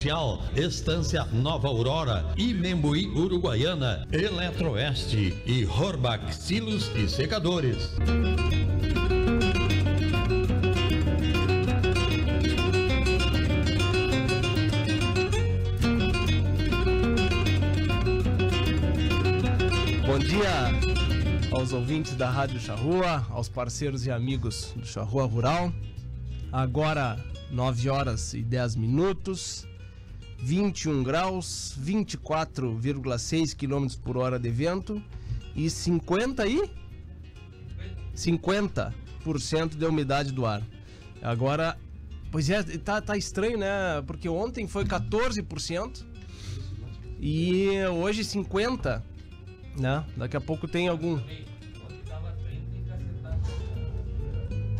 Comercial, Estância Nova Aurora, Imembuí, Uruguaiana, Eletroeste e Horbach Silos e Secadores. Bom dia aos ouvintes da Rádio Charrua, aos parceiros e amigos do Charrua Rural. Agora 9 horas e 10 minutos. 21 graus, 24,6 km por hora de vento e 50 e 50% de umidade do ar. Agora, pois é, tá, tá estranho, né? Porque ontem foi 14% e hoje 50, né? Daqui a pouco tem algum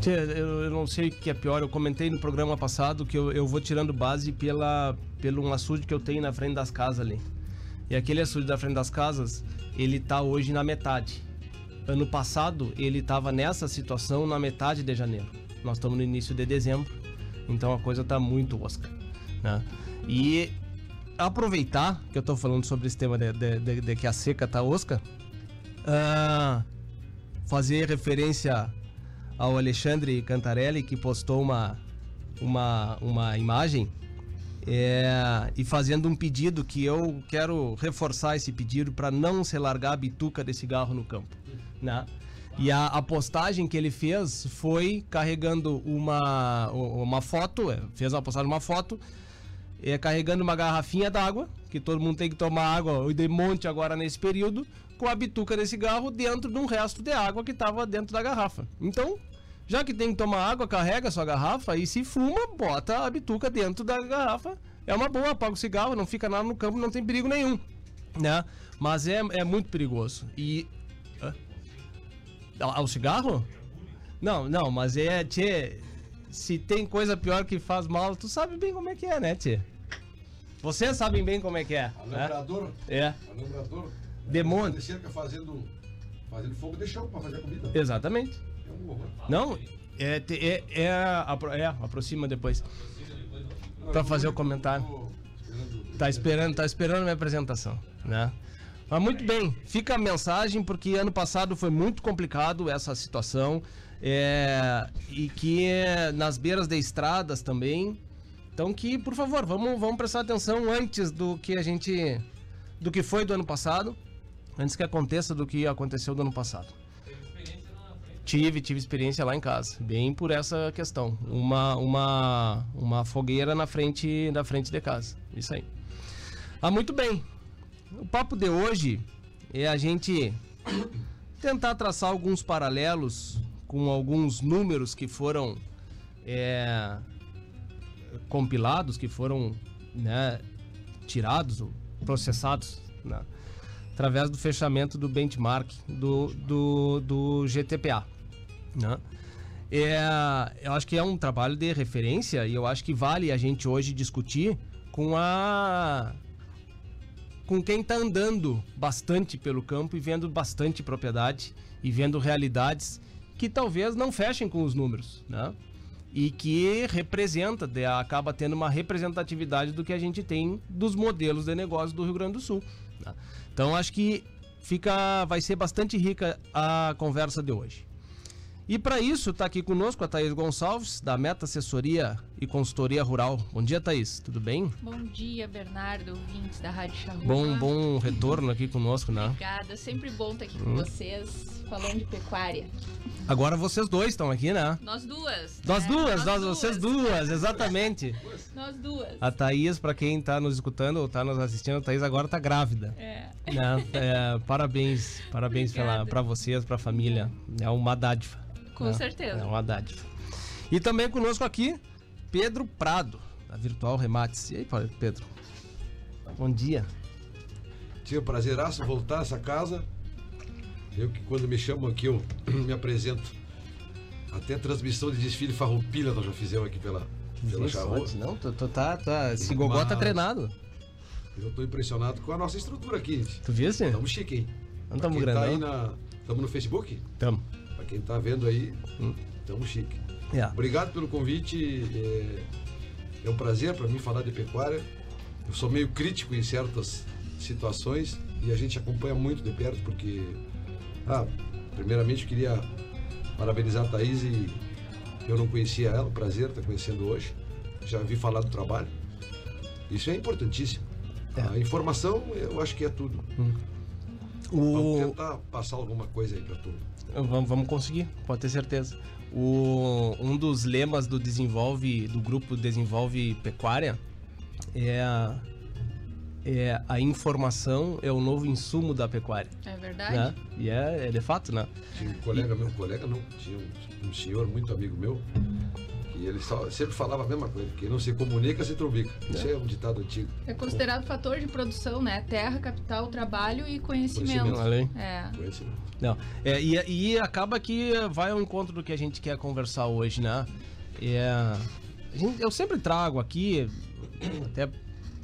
eu não sei o que é pior. Eu comentei no programa passado que eu, eu vou tirando base pela, pelo um açude que eu tenho na frente das casas ali. E aquele açude da frente das casas, ele tá hoje na metade. Ano passado, ele tava nessa situação na metade de janeiro. Nós estamos no início de dezembro, então a coisa tá muito osca. Né? E aproveitar que eu tô falando sobre esse tema de, de, de, de que a seca tá osca, ah, fazer referência ao Alexandre Cantarelli, que postou uma, uma, uma imagem é, e fazendo um pedido que eu quero reforçar esse pedido para não se largar a bituca de cigarro no campo, né? E a, a postagem que ele fez foi carregando uma, uma foto, é, fez uma postagem uma foto, é, carregando uma garrafinha d'água, que todo mundo tem que tomar água de monte agora nesse período, com a bituca de cigarro dentro de um resto de água que estava dentro da garrafa. Então, já que tem que tomar água, carrega sua garrafa e se fuma, bota a bituca dentro da garrafa. É uma boa, apaga o cigarro, não fica nada no campo, não tem perigo nenhum, né? Mas é, é muito perigoso. E... Hã? Ah, o cigarro? Não, não, mas é, tchê, se tem coisa pior que faz mal, tu sabe bem como é que é, né, tchê? Vocês sabem bem como é que é. Alambrador? Né? É. Alambrador. Demônio. De cerca fazendo, fazendo fogo de chão pra fazer comida. Exatamente. Não, é, é, é, é, aproxima depois. Pra fazer o comentário. Tá esperando, tá esperando minha apresentação, né? Mas muito bem, fica a mensagem porque ano passado foi muito complicado essa situação é, e que é, nas beiras de estradas também. Então que, por favor, vamos, vamos prestar atenção antes do que a gente, do que foi do ano passado, antes que aconteça do que aconteceu do ano passado. Tive, tive experiência lá em casa, bem por essa questão. Uma, uma, uma fogueira na frente, na frente de casa. Isso aí. Ah, muito bem. O papo de hoje é a gente tentar traçar alguns paralelos com alguns números que foram é, compilados, que foram né, tirados processados né, através do fechamento do benchmark do, do, do GTPA. Né? É, eu acho que é um trabalho de referência e eu acho que vale a gente hoje discutir com a com quem está andando bastante pelo campo e vendo bastante propriedade e vendo realidades que talvez não fechem com os números, né? E que representa, acaba tendo uma representatividade do que a gente tem dos modelos de negócio do Rio Grande do Sul. né? Então acho que fica, vai ser bastante rica a conversa de hoje. E para isso está aqui conosco a Thaís Gonçalves, da Meta Assessoria e Consultoria Rural. Bom dia, Thaís. Tudo bem? Bom dia, Bernardo, ouvintes da Rádio Charrua. Bom, bom retorno aqui conosco, né? Obrigada, sempre bom estar aqui Hum. com vocês, falando de pecuária. Agora vocês dois estão aqui, né? Nós duas. Nós né? duas, nós, vocês duas, exatamente. Nós duas. A Thaís, para quem tá nos escutando ou tá nos assistindo, a Thaís agora tá grávida. É. Né? É, parabéns, parabéns pra vocês, pra família. É uma dádiva. Com né? certeza. É uma dádiva. E também conosco aqui, Pedro Prado, da Virtual Remates. E aí, Pedro? Bom dia. Tive o prazeraço voltar a essa casa. Eu que quando me chamam aqui, eu me apresento. Até transmissão de desfile farroupilha nós já fizemos aqui pela, pela Charrua. Não, tu, tu tá, tá. Esse gogó tá treinado. Eu tô impressionado com a nossa estrutura aqui. gente. Tu viu, sim? Estamos chique, hein? Não tamo quem tá aí grandão. na. Estamos no Facebook? Tamo. Pra quem tá vendo aí, Hum. estamos chique. É. Obrigado pelo convite. É, é um prazer para mim falar de pecuária. eu sou meio crítico em certas situações e a gente acompanha muito de perto porque, ah, primeiramente eu queria parabenizar a Thaís e eu não conhecia ela, prazer estar conhecendo hoje, já vi falar do trabalho. Isso é importantíssimo. É. A informação, eu acho que é tudo. Vamos O, tentar passar alguma coisa aí para tudo. vamos, vamos conseguir, pode ter certeza. O, um dos lemas do desenvolve do grupo Desenvolve Pecuária é a, é a informação é o novo insumo da pecuária, É verdade? né? E é, é de fato, né? Tinha um colega meu, um colega não, tinha um, um senhor muito amigo meu, que ele só- sempre falava a mesma coisa, que não se comunica, se trubica. Isso é um ditado antigo. É considerado fator de produção, né? Terra, capital, trabalho e conhecimento. Conhecimento. Aí. É. Conhecimento. Não, é, e, e acaba que vai ao encontro do que a gente quer conversar hoje, né? É, a gente- eu sempre trago aqui, até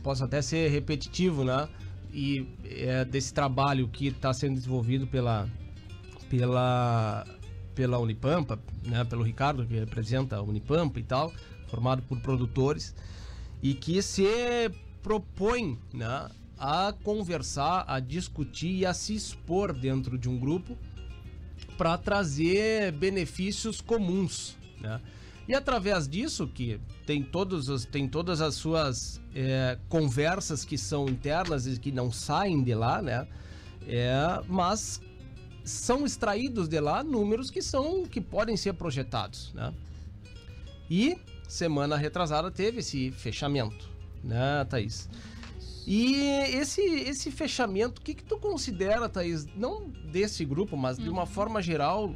posso até ser repetitivo, né? E é, desse trabalho que está sendo desenvolvido pela, pela, pela Unipampa, né? Pelo Ricardo, que representa a Unipampa e tal, formado por produtores, e que se propõe, né? A conversar, a discutir e a se expor dentro de um grupo para trazer benefícios comuns, né? E através disso, que tem, todos os, tem todas as suas é, conversas que são internas e que não saem de lá, né? É, mas são extraídos de lá números que são que podem ser projetados, né? E semana retrasada teve esse fechamento, né, Thaís? E esse, esse fechamento, o que, que tu considera, Thaís, não desse grupo, mas de uma forma geral,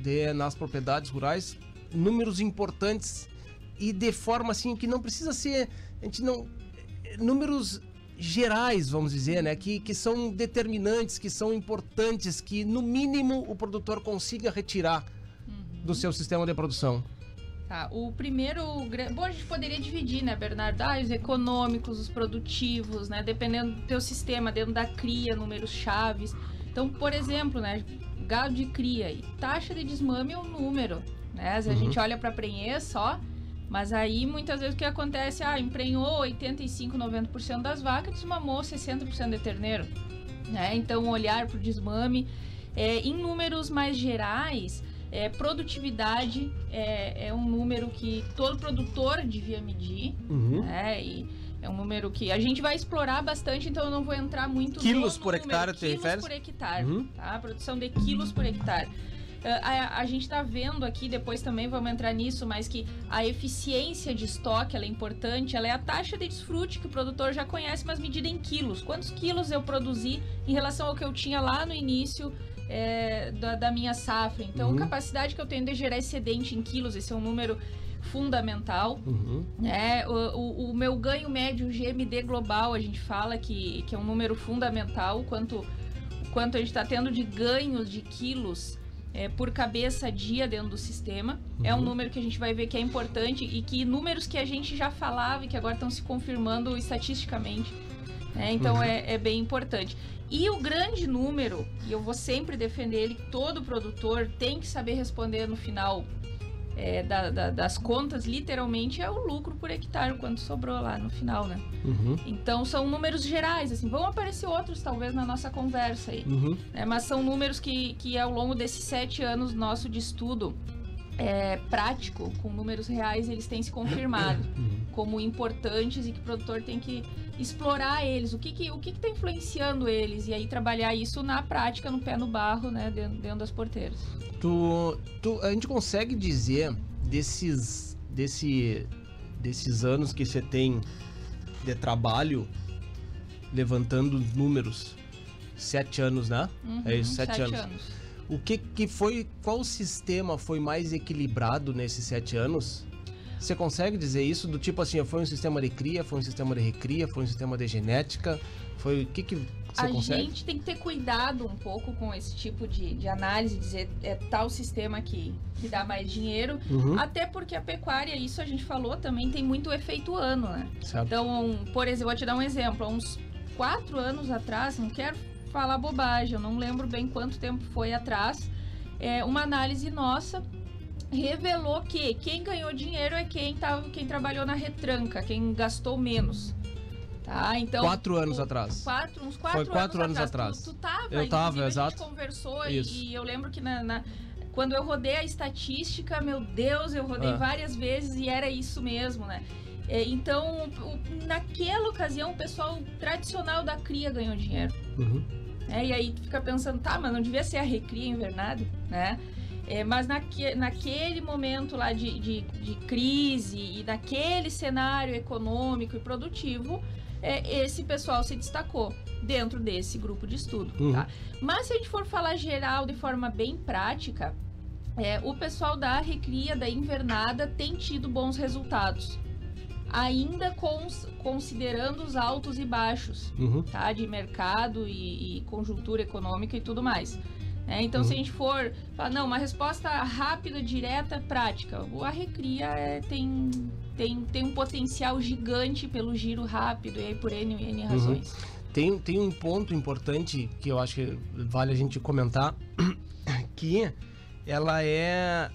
de, nas propriedades rurais, números importantes e de forma assim que não precisa ser. A gente não. Números gerais, vamos dizer, né? Que, que são determinantes, que são importantes, que no mínimo o produtor consiga retirar do seu sistema de produção. Tá, o primeiro. Bom, a gente poderia dividir, né, Bernardo? Ah, os econômicos, os produtivos, né? Dependendo do teu sistema, dentro da cria, números chaves. Então, por exemplo, né? Gado de cria e taxa de desmame é um número, né? Se a Uhum. gente olha para prenher só, mas aí muitas vezes o que acontece? Ah, emprenhou 85, 90% das vacas, desmamou 60% de terneiro, né? Então, olhar para o desmame. É, em números mais gerais, é, produtividade é, é um número que todo produtor devia medir, Uhum. né? E é um número que a gente vai explorar bastante, então eu não vou entrar muito Quilos no por número. hectare, te quilos por hectare, Uhum. tá? Produção de quilos por hectare. Ah, A, a gente tá vendo aqui, depois também vamos entrar nisso, mas que a eficiência de estoque ela é importante, ela é a taxa de desfrute que o produtor já conhece, mas medida em quilos. Quantos quilos eu produzi em relação ao que eu tinha lá no início é, da, da minha safra? Então, Uhum. capacidade que eu tenho de gerar excedente em quilos, esse é um número fundamental. Uhum. É, o, o- o meu ganho médio GMD global, a gente fala que, que é um número fundamental, quanto, quanto a gente está tendo de ganhos de quilos é, por cabeça dia dentro do sistema. É um Uhum. número que a gente vai ver que é importante e que números que a gente já falava e que agora estão se confirmando estatisticamente. né? Então Uhum. é, é bem importante. E o grande número, e eu vou sempre defender ele, que todo produtor tem que saber responder no final é, da- da- das contas, literalmente, é o lucro por hectare, quanto sobrou lá no final, né? Uhum. Então são números gerais, assim, vão aparecer outros talvez na nossa conversa aí. Uhum. né? Mas são números que, que ao longo desses sete anos nosso de estudo é, prático, com números reais, eles têm se confirmado Uhum. como importantes e que o produtor tem que explorar eles, o que que, o que que tá influenciando eles e aí trabalhar isso na prática, no pé no barro, né, dentro, dentro das porteiras. Tu, tu, a gente consegue dizer desses, desse, desses anos que você tem de trabalho, levantando números, sete anos, né? Uhum, É isso, sete anos. O que, que foi, qual sistema foi mais equilibrado nesses sete anos? Você consegue dizer isso do tipo assim, foi um sistema de cria, foi um sistema de recria, foi um sistema de genética, foi o que que você a consegue? gente tem que ter cuidado um pouco com esse tipo de, de análise, dizer é tal sistema que, que dá mais dinheiro, Uhum, até porque a pecuária, isso a gente falou também, tem muito efeito ano, né? certo. Então, por exemplo, vou te dar um exemplo. Há uns quatro anos atrás, não quero falar bobagem, eu não lembro bem quanto tempo foi atrás, é, uma análise nossa revelou que quem ganhou dinheiro é quem, tava, quem trabalhou na retranca, quem gastou menos. Tá? Tá? Então, Quatro anos o- atrás. Quatro, uns quatro, Foi quatro anos anos atrás. Tu, tu tava, Eu tava, inclusive, A exato. gente conversou e, Isso. e eu lembro que na, na- quando eu rodei a estatística, meu Deus, eu rodei Ah. várias vezes e era isso mesmo, né? É, então, naquela ocasião, o pessoal tradicional da cria ganhou dinheiro. Uhum. Né? E aí tu fica pensando, tá, mas não devia ser a recria invernada, né? É, mas naque, naquele momento lá de, de, de crise e naquele cenário econômico e produtivo, é, esse pessoal se destacou dentro desse grupo de estudo, Uhum. tá? Mas se a gente for falar geral, de forma bem prática, é, o pessoal da recria, da invernada, tem tido bons resultados. Ainda cons- considerando os altos e baixos Uhum. tá? De mercado e, e conjuntura econômica e tudo mais. né? então, se Uhum. a gente for falar, não, uma resposta rápida, direta, prática, o- a Recria é, tem, tem, tem um potencial gigante pelo giro rápido e aí por N, Uhum. N razões. Tem, tem um ponto importante que eu acho que vale a gente comentar, que ela é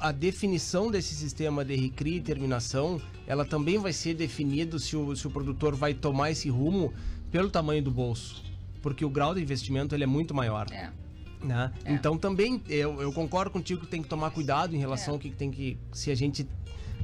a definição desse sistema de recria e terminação, ela também vai ser definido se o, se o produtor vai tomar esse rumo pelo tamanho do bolso, porque o grau de investimento ele é muito maior. É. né? É. Então também eu, eu concordo contigo que tem que tomar cuidado em relação É. ao que tem que se a gente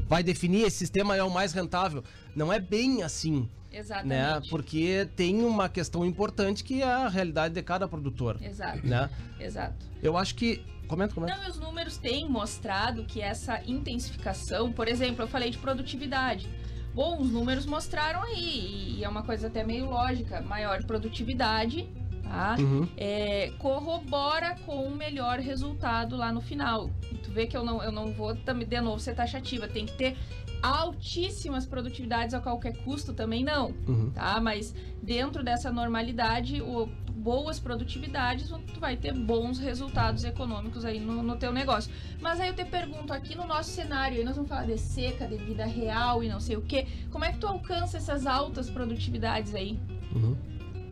vai definir esse sistema é o mais rentável, não é bem assim, né? Exatamente. Porque tem uma questão importante que é a realidade de cada produtor, Exato, né? exato. Eu acho que comenta, comenta. Não, os números têm mostrado que essa intensificação, por exemplo, eu falei de produtividade. Bom, os números mostraram aí, e é uma coisa até meio lógica, maior produtividade, tá? Uhum. é, corrobora com um melhor resultado lá no final. E tu vê que eu não, eu não vou também de novo ser taxativa, tem que ter altíssimas produtividades a qualquer custo também não, Uhum. tá? Mas dentro dessa normalidade, o, boas produtividades, tu vai ter bons resultados econômicos aí no, no teu negócio. Mas aí eu te pergunto, aqui no nosso cenário, aí nós vamos falar de seca, de vida real e não sei o que, como é que tu alcança essas altas produtividades aí, Uhum.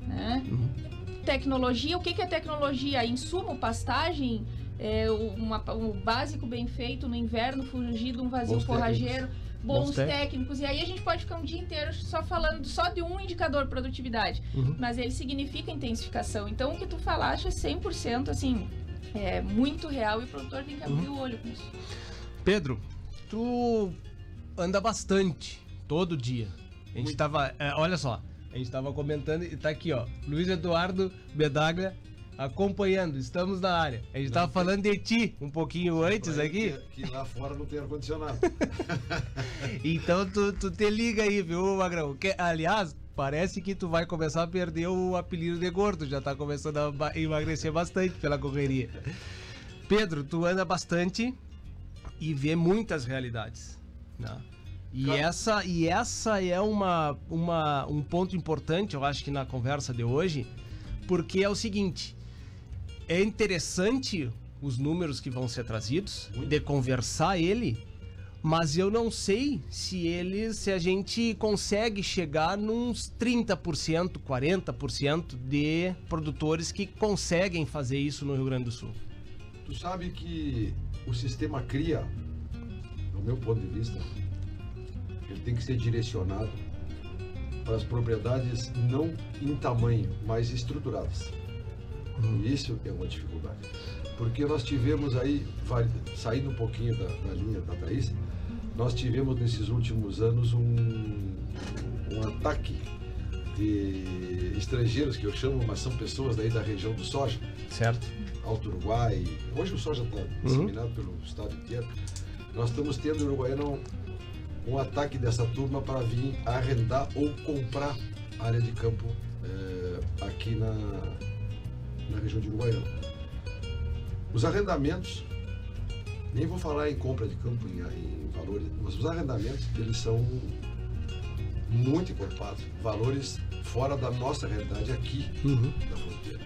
né? Uhum. tecnologia, o que, que é tecnologia? Insumo, pastagem, é, o- uma- o básico bem feito no inverno, fugir de um vazio Bons forrageiro, bons, Bons técnicos. E aí a gente pode ficar um dia inteiro só falando só de um indicador produtividade, Uhum. mas ele significa intensificação. Então o que tu falaste é 100% assim, é muito real e o produtor tem que abrir Uhum. o olho com isso. Pedro, tu anda bastante, todo dia. A gente tava, é, olha só, a gente tava comentando e tá aqui, ó, Luiz Eduardo Bedaglia acompanhando, estamos na área. A gente tava falando de ti um pouquinho antes aqui, Que, que lá fora não tem ar-condicionado. então tu, tu te liga aí, viu, Magrão? Que, aliás, parece que tu vai começar a perder o apelido de gordo, já tá começando a emagrecer bastante pela correria. Pedro, tu anda bastante e vê muitas realidades, né? E Claro. essa, e essa é uma, uma, um ponto importante, eu acho que na conversa de hoje, porque é o seguinte: é interessante os números que vão ser trazidos, de conversar ele, mas eu não sei se eles, se a gente consegue chegar nos 30%, 40% de produtores que conseguem fazer isso no Rio Grande do Sul. Tu sabe que o sistema cria, do meu ponto de vista, ele tem que ser direcionado para as propriedades não em tamanho, mas estruturadas. E isso é uma dificuldade. Porque nós tivemos aí, saindo um pouquinho da, da linha da Thaís, nós tivemos nesses últimos anos um, um ataque de estrangeiros, que eu chamo, mas são pessoas daí da região do soja, Certo? Alto Uruguai. Hoje o soja está disseminado pelo estado inteiro. Nós estamos tendo em Uruguaiana um, um ataque dessa turma para vir arrendar ou comprar área de campo eh, aqui na, na região de Uruguaiana. Os arrendamentos, nem vou falar em compra de campo em, em valores, mas os arrendamentos eles são muito encorpados, valores fora da nossa realidade aqui Uhum. da fronteira.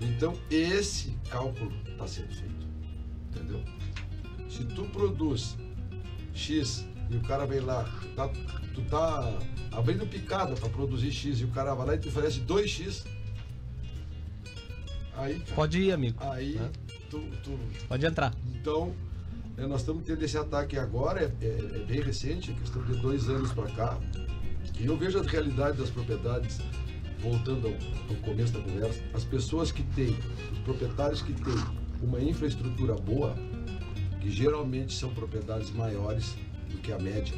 Então, esse cálculo está sendo feito. Entendeu? Se tu produz X e o cara vem lá, tá- tu tá abrindo picada para produzir X e o cara vai lá e te oferece 2X, aí, Pode ir, amigo. aí né? tu, tu- Pode entrar. Então, eh, nós estamos tendo esse ataque agora, é, é- é bem recente, é questão de dois anos para cá, E eu vejo a realidade das propriedades, voltando ao, ao começo da conversa, as pessoas que têm, os proprietários que têm uma infraestrutura boa, que geralmente são propriedades maiores do que a média.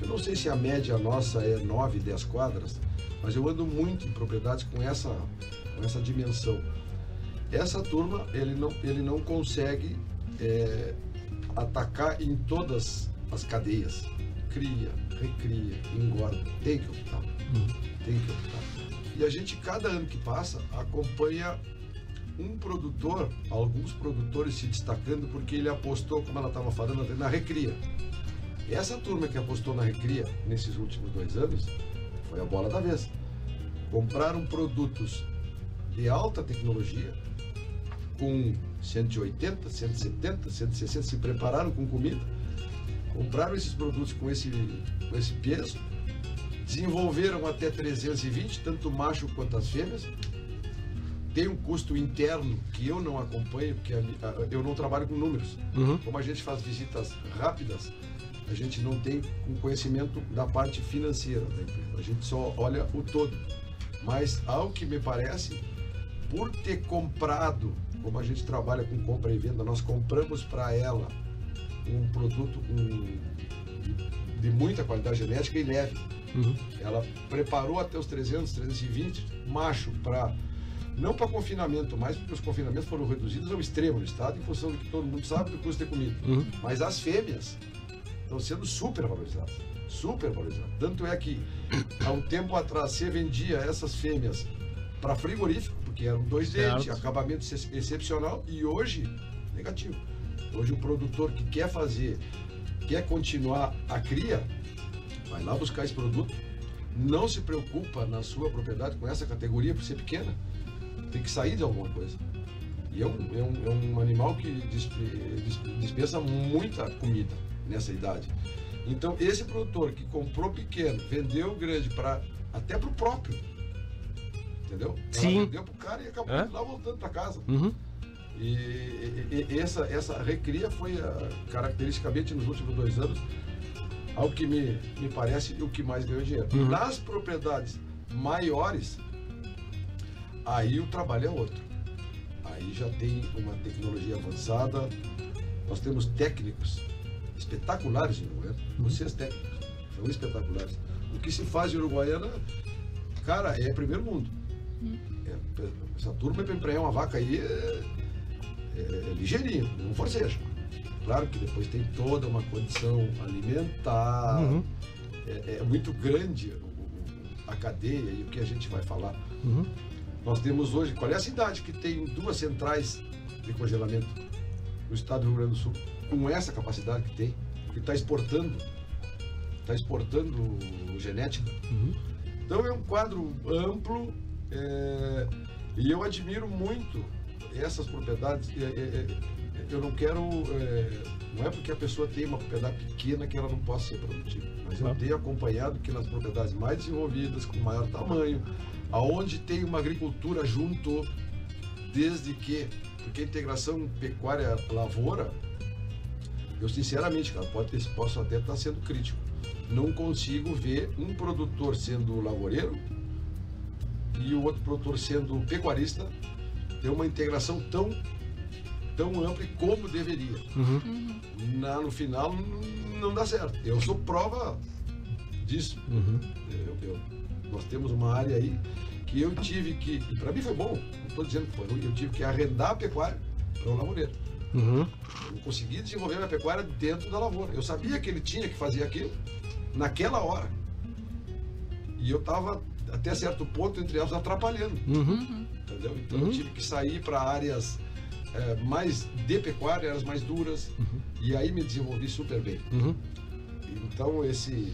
Eu não sei se a média nossa é 9, 10 quadras, mas eu ando muito em propriedades com essa, com essa dimensão. Essa turma, ele não, ele não consegue é, atacar em todas as cadeias. Cria, recria, engorda. Tem que optar. Tem que optar. E a gente, cada ano que passa, acompanha um produtor, alguns produtores se destacando porque ele apostou, como ela estava falando, na recria. Essa turma que apostou na recria nesses últimos dois anos foi a bola da vez. Compraram produtos de alta tecnologia, com 180, 170, 160, se prepararam com comida, compraram esses produtos com esse, com esse peso, desenvolveram até 320, tanto macho quanto as fêmeas. Tem um custo interno que eu não acompanho, porque eu não trabalho com números. Uhum. Como a gente faz visitas rápidas, a gente não tem um conhecimento da parte financeira da empresa. A gente só olha o todo. Mas, ao que me parece, por ter comprado, como a gente trabalha com compra e venda, nós compramos para ela um produto um, de, muita qualidade genética e leve. Uhum. Ela preparou até os 300, 320 macho para não para confinamento mais, porque os confinamentos foram reduzidos ao extremo no estado, em função do que todo mundo sabe do custo de comida. Uhum. Mas as fêmeas estão sendo super valorizadas. Super valorizadas. Tanto é que, há um tempo atrás, você vendia essas fêmeas para frigorífico, porque eram dois dentes, acabamento ex excepcional, e hoje, negativo. Hoje o produtor que quer fazer, quer continuar a cria, vai lá buscar esse produto, não se preocupa na sua propriedade com essa categoria por ser pequena, tem que sair de alguma coisa. E é um, é um, é um animal que dispensa muita comida nessa idade. Então, esse produtor que comprou pequeno, vendeu grande para até para o próprio, entendeu? Sim. Ela vendeu para o cara e acabou é? lá voltando para casa. Uhum. E, e, e, essa, essa recria foi a, caracteristicamente nos últimos dois anos ao que me, me parece o que mais ganhou dinheiro. Uhum. Nas propriedades maiores, aí o trabalho é outro. Aí já tem uma tecnologia avançada, nós temos técnicos espetaculares em Uruguaiana. Vocês técnicos são espetaculares. O que se faz em Uruguaiana, cara, é primeiro mundo. É, essa turma para emprenhar uma vaca aí é, é, é ligeirinho, não forceja. Claro que depois tem toda uma condição alimentar, Uhum. é, é muito grande a cadeia e o que a gente vai falar. Uhum. Nós temos hoje, qual é a cidade que tem duas centrais de congelamento no estado do Rio Grande do Sul, com essa capacidade que tem, que está exportando, está exportando genética. Uhum. Então é um quadro amplo é, e eu admiro muito essas propriedades. É, é, é, eu não quero, é, não é porque a pessoa tem uma propriedade pequena que ela não possa ser produtiva, mas eu tenho acompanhado que nas propriedades mais desenvolvidas, com maior tamanho, aonde tem uma agricultura junto, desde que, porque a integração pecuária-lavoura, eu sinceramente, cara, pode posso até estar sendo crítico, não consigo ver um produtor sendo lavoureiro e o outro produtor sendo pecuarista ter uma integração tão tão ampla como deveria. Uhum. Na, no final não dá certo. Eu sou prova disso. Uhum. Eu- eu- nós temos uma área aí que eu tive que, e para mim foi bom, não estou dizendo que foi ruim, eu tive que arrendar a pecuária para o lavoureiro. Uhum. Eu não consegui desenvolver minha pecuária dentro da lavoura. Eu sabia que ele tinha que fazer aquilo naquela hora. E eu estava, até certo ponto, entre elas, atrapalhando. Uhum. Entendeu? Então Uhum. eu tive que sair para áreas eh, mais de pecuária, áreas mais duras. E aí me desenvolvi super bem. Uhum. Então esse,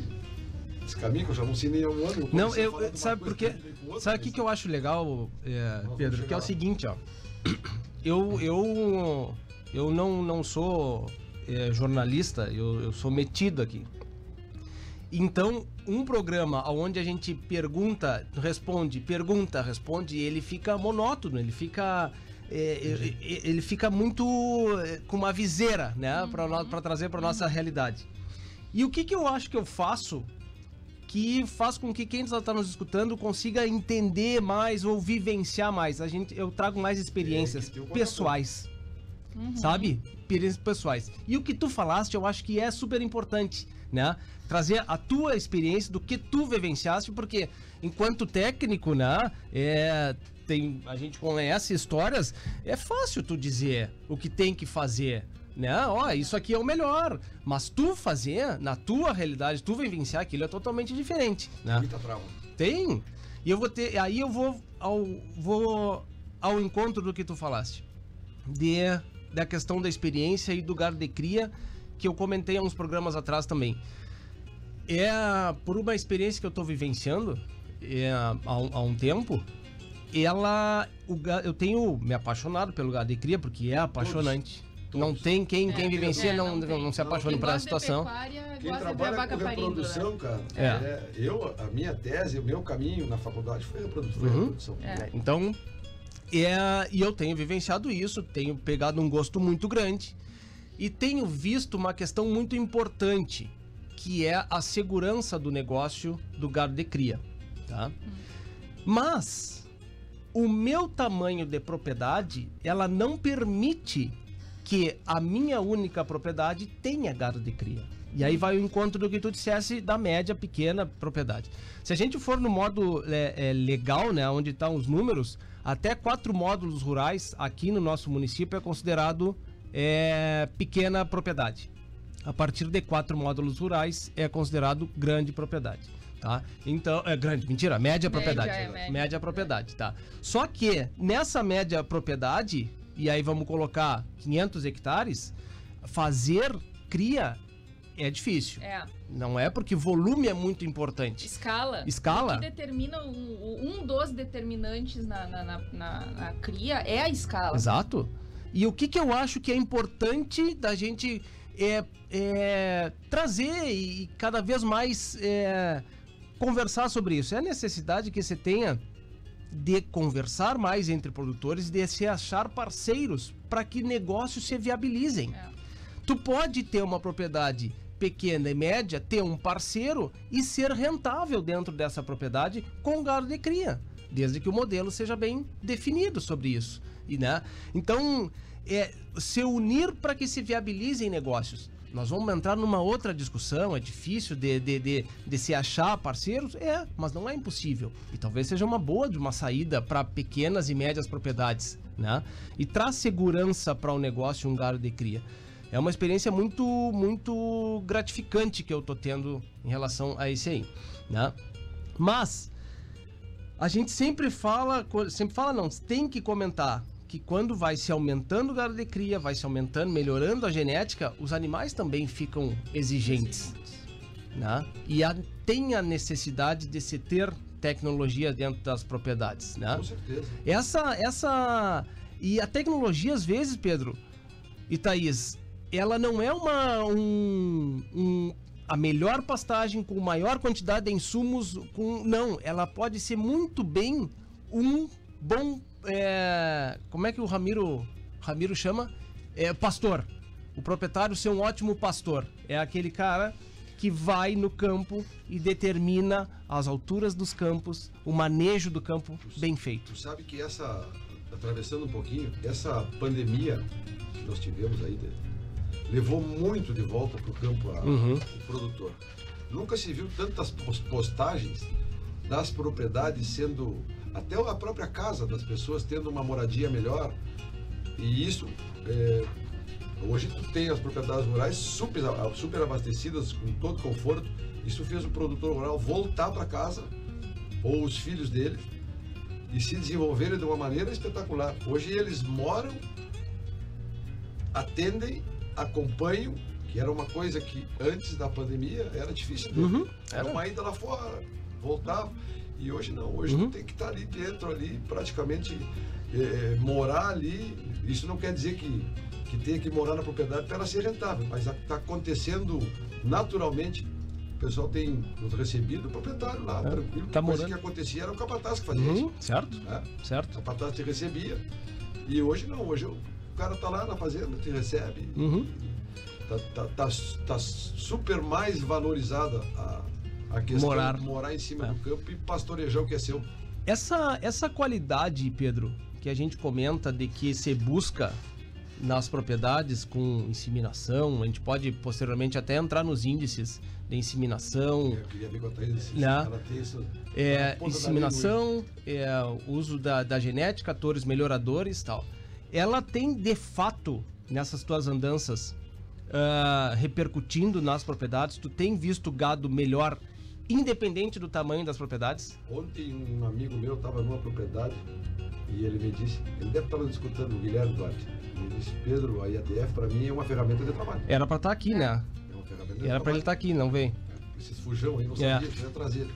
esse caminho que eu já não sei nem há um ano. Não, eu, de uma sabe coisa por quê? eu outra, Sabe o que, que eu acho legal, é, Pedro? Que é o seguinte, ó. Eu, eu, eu não, não sou é, jornalista, eu, eu sou metido aqui. Então, um programa onde a gente pergunta, responde, pergunta, responde, ele fica monótono, ele fica. é, é, é, ele fica muito é, com uma viseira, né? Para trazer para nossa realidade. E o que, que eu acho que eu faço que faz com que quem está nos escutando consiga entender mais ou vivenciar mais. A gente, eu trago mais experiências É, pessoais, sabe? Experiências pessoais. E o que tu falaste, eu acho que é super importante, né? Trazer a tua experiência do que tu vivenciaste, porque enquanto técnico, né? É, tem, a gente conhece histórias, é fácil tu dizer o que tem que fazer. Né? Ó, isso aqui é o melhor. Mas tu fazer, na tua realidade, tu vivenciar aquilo é totalmente diferente. Né? Muita trava. Tem. E eu vou ter. Aí eu vou ao, vou ao encontro do que tu falaste. De, da questão da experiência e do lugar de cria, que eu comentei há uns programas atrás também. É por uma experiência que eu tô vivenciando é, há, um- há um tempo. Ela. O, eu tenho me apaixonado pelo gado de cria, porque é apaixonante. Não Todos. tem quem, quem É, vivencia é, não, não não, tem. se apaixona Quem por essa situação. pecuária, Quem trabalha vaca com reprodução, né? cara, É. é, eu, a minha tese, o meu caminho na faculdade foi reprodu- foi Uhum. reprodução. É. Então, é, e eu tenho vivenciado isso, tenho pegado um gosto muito grande e tenho visto uma questão muito importante, que é a segurança do negócio do gado de cria, tá? Mas o meu tamanho de propriedade, ela não permite que a minha única propriedade tenha gado de cria. E aí vai o encontro do que tu dissesse da média, pequena propriedade. Se a gente for no modo é, é, legal, né, onde estão os números, até quatro módulos rurais aqui no nosso município é considerado é, pequena propriedade. A partir de quatro módulos rurais é considerado grande propriedade, tá? Então, é grande, mentira, média, propriedade. é média. média propriedade, tá? Só que nessa média propriedade, e aí vamos colocar 500 hectares, fazer cria é difícil. É, Não é porque volume é muito importante. escala. Escala? O que determina, um dos determinantes na, na, na, na- na cria é a escala. Exato. E o que, que eu acho que é importante da gente é, é, trazer e cada vez mais é, conversar sobre isso? É a necessidade que você tenha de conversar mais entre produtores, de se achar parceiros para que negócios se viabilizem. É. Tu pode ter uma propriedade pequena e média, ter um parceiro e ser rentável dentro dessa propriedade com gado de cria, desde que o modelo seja bem definido sobre isso. E, né? Então, é, se unir para que se viabilizem negócios. Nós vamos entrar numa outra discussão, é difícil de, de, de, de se achar parceiros? É, mas não é impossível. E talvez seja uma boa de uma saída para pequenas e médias propriedades, né? E traz segurança para o negócio um gado de cria é uma experiência muito muito gratificante que eu tô tendo em relação a esse aí, né? Mas a gente sempre fala, sempre fala não, tem que comentar que quando vai se aumentando o gado de cria, vai se aumentando, melhorando a genética, os animais também ficam exigentes, né? E a- tem a necessidade de se ter tecnologia dentro das propriedades, né? Com certeza. Essa, essa. E a tecnologia, às vezes, Pedro e Thaís, ela não é uma. Um, um- a melhor pastagem com maior quantidade de insumos. Com, não, ela pode ser muito bem um bom. É, como é que o Ramiro, Ramiro chama? É, pastor. O proprietário ser um ótimo pastor. É aquele cara que vai no campo e determina as alturas dos campos, o manejo do campo bem feito. Tu sabe que essa, atravessando um pouquinho, essa pandemia que nós tivemos aí, de- levou muito de volta para o campo a- Uhum. o produtor. Nunca se viu tantas pos- postagens das propriedades sendo, até a própria casa das pessoas tendo uma moradia melhor. E isso, é, hoje tu tem as propriedades rurais super, super abastecidas, com todo conforto. Isso fez o produtor rural voltar para casa, ou os filhos dele, e se desenvolverem de uma maneira espetacular. Hoje eles moram, atendem, acompanham, que era uma coisa que antes da pandemia era difícil. dele. Uhum, Era era. uma ida lá fora, voltava. E hoje não, hoje Uhum. tem que estar ali dentro, ali, praticamente eh, morar ali. Isso não quer dizer que, que tenha que morar na propriedade para ela ser rentável, mas está acontecendo naturalmente. O pessoal tem nos recebido o proprietário lá, É, tranquilo. tá coisa morando. que acontecia era o capataz que fazia Uhum, isso. certo, né? O certo. capataz te recebia. E hoje não, hoje o cara tá lá na fazenda, te recebe. Uhum. Tá, tá, tá, tá super mais valorizada a, A questão Morar. de morar em cima É. do campo e pastorejar o que é seu. Essa, essa qualidade, Pedro, que a gente comenta de que se busca nas propriedades com inseminação, a gente pode posteriormente até entrar nos índices de inseminação, Eu queria ver com a Thaís Né? isso. é, da inseminação, é, uso da, da genética, atores melhoradores tal. Ela tem de fato, nessas tuas andanças, ah, repercutindo nas propriedades, tu tem visto gado melhor, independente do tamanho das propriedades? Ontem um amigo meu estava numa propriedade e ele me disse, ele deve estar nos escutando, o Guilherme Duarte. Ele disse, Pedro, a IATF para mim é uma ferramenta de trabalho. Era pra estar aqui, né? É uma ferramenta de Era pra ele estar aqui, não vem. Esses fujão aí, não É. sabia, queria trazer.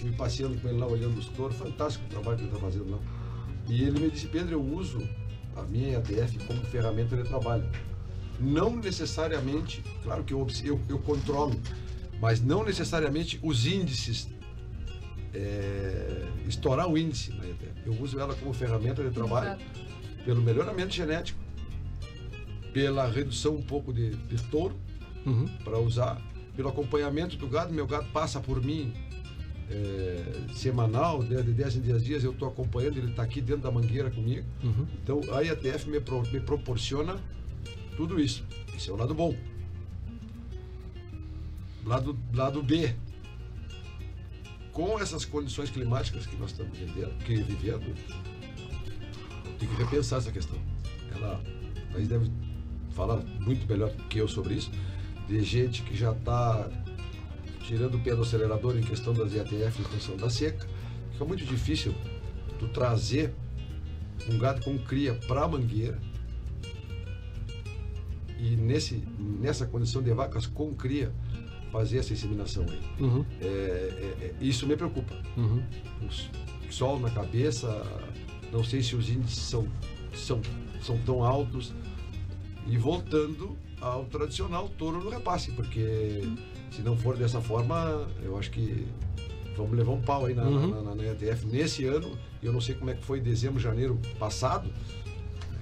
Fui passeando com ele lá, olhando os touros, fantástico o trabalho que ele está fazendo lá. E ele me disse, Pedro, eu uso a minha EATF como ferramenta de trabalho. Não necessariamente, claro que eu, eu, eu controlo, mas não necessariamente os índices, é, estourar o índice na EATF. Eu uso ela como ferramenta de trabalho Exato. pelo melhoramento genético, pela redução um pouco de, de touro, Uhum. para usar, pelo acompanhamento do gado. Meu gado passa por mim é, semanal, de de 10 em 10 dias eu estou acompanhando, ele está aqui dentro da mangueira comigo. Uhum. Então a IATF me, pro- me proporciona tudo isso. Esse é o lado bom. Lado, lado B. Com essas condições climáticas que nós estamos vivendo, que vivendo tem que repensar essa questão. Ela, a Thaís deve falar muito melhor que eu sobre isso, de gente que já está tirando o pé do acelerador em questão das IATF em função da seca. Fica muito difícil tu trazer um gado com cria para a mangueira e nesse, nessa condição de vacas com cria fazer essa inseminação aí. Uhum. É, é, é, isso me preocupa. Uhum. O sol na cabeça, não sei se os índices são, são, são tão altos. E voltando ao tradicional touro no repasse, porque se não for dessa forma, eu acho que vamos levar um pau aí na, Uhum. na, na, na ETF. Nesse ano, eu não sei como é que foi dezembro, janeiro passado,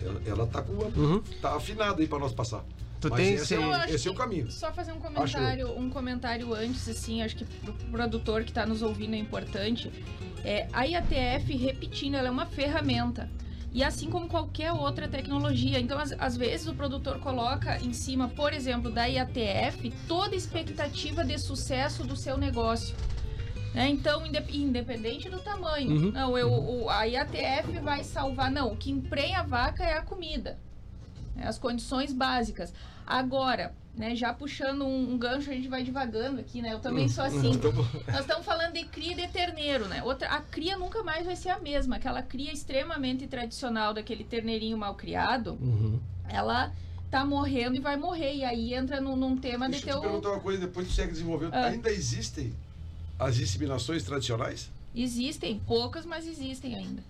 ela, ela tá, com, uma- Uhum. tá afinada aí para nós passar. Tu Mas tem esse, esse- é, acho esse é o caminho. Só fazer um comentário, um comentário antes, assim, acho que pro produtor que está nos ouvindo é importante. É, a IATF, repetindo, ela é uma ferramenta. E assim como qualquer outra tecnologia. Então, às, às vezes, o produtor coloca em cima, por exemplo, da IATF, toda a expectativa de sucesso do seu negócio. né? Então, inde- independente do tamanho. Uhum. Não, eu, o, a IATF vai salvar. Não, o que emprenha a vaca é a comida. Né? As condições básicas. Agora, né, já puxando um, um gancho, a gente vai devagando aqui, né? Eu também sou assim. Nós estamos falando de cria de terneiro, né? Outra, a cria nunca mais vai ser a mesma. Aquela cria extremamente tradicional daquele terneirinho mal criado, Uhum. ela tá morrendo e vai morrer. E aí entra num, num tema de Deixa eu te teu. perguntar uma coisa, depois tu segue desenvolvendo. Ah. Ainda existem as inseminações tradicionais? Existem, poucas, mas existem ainda.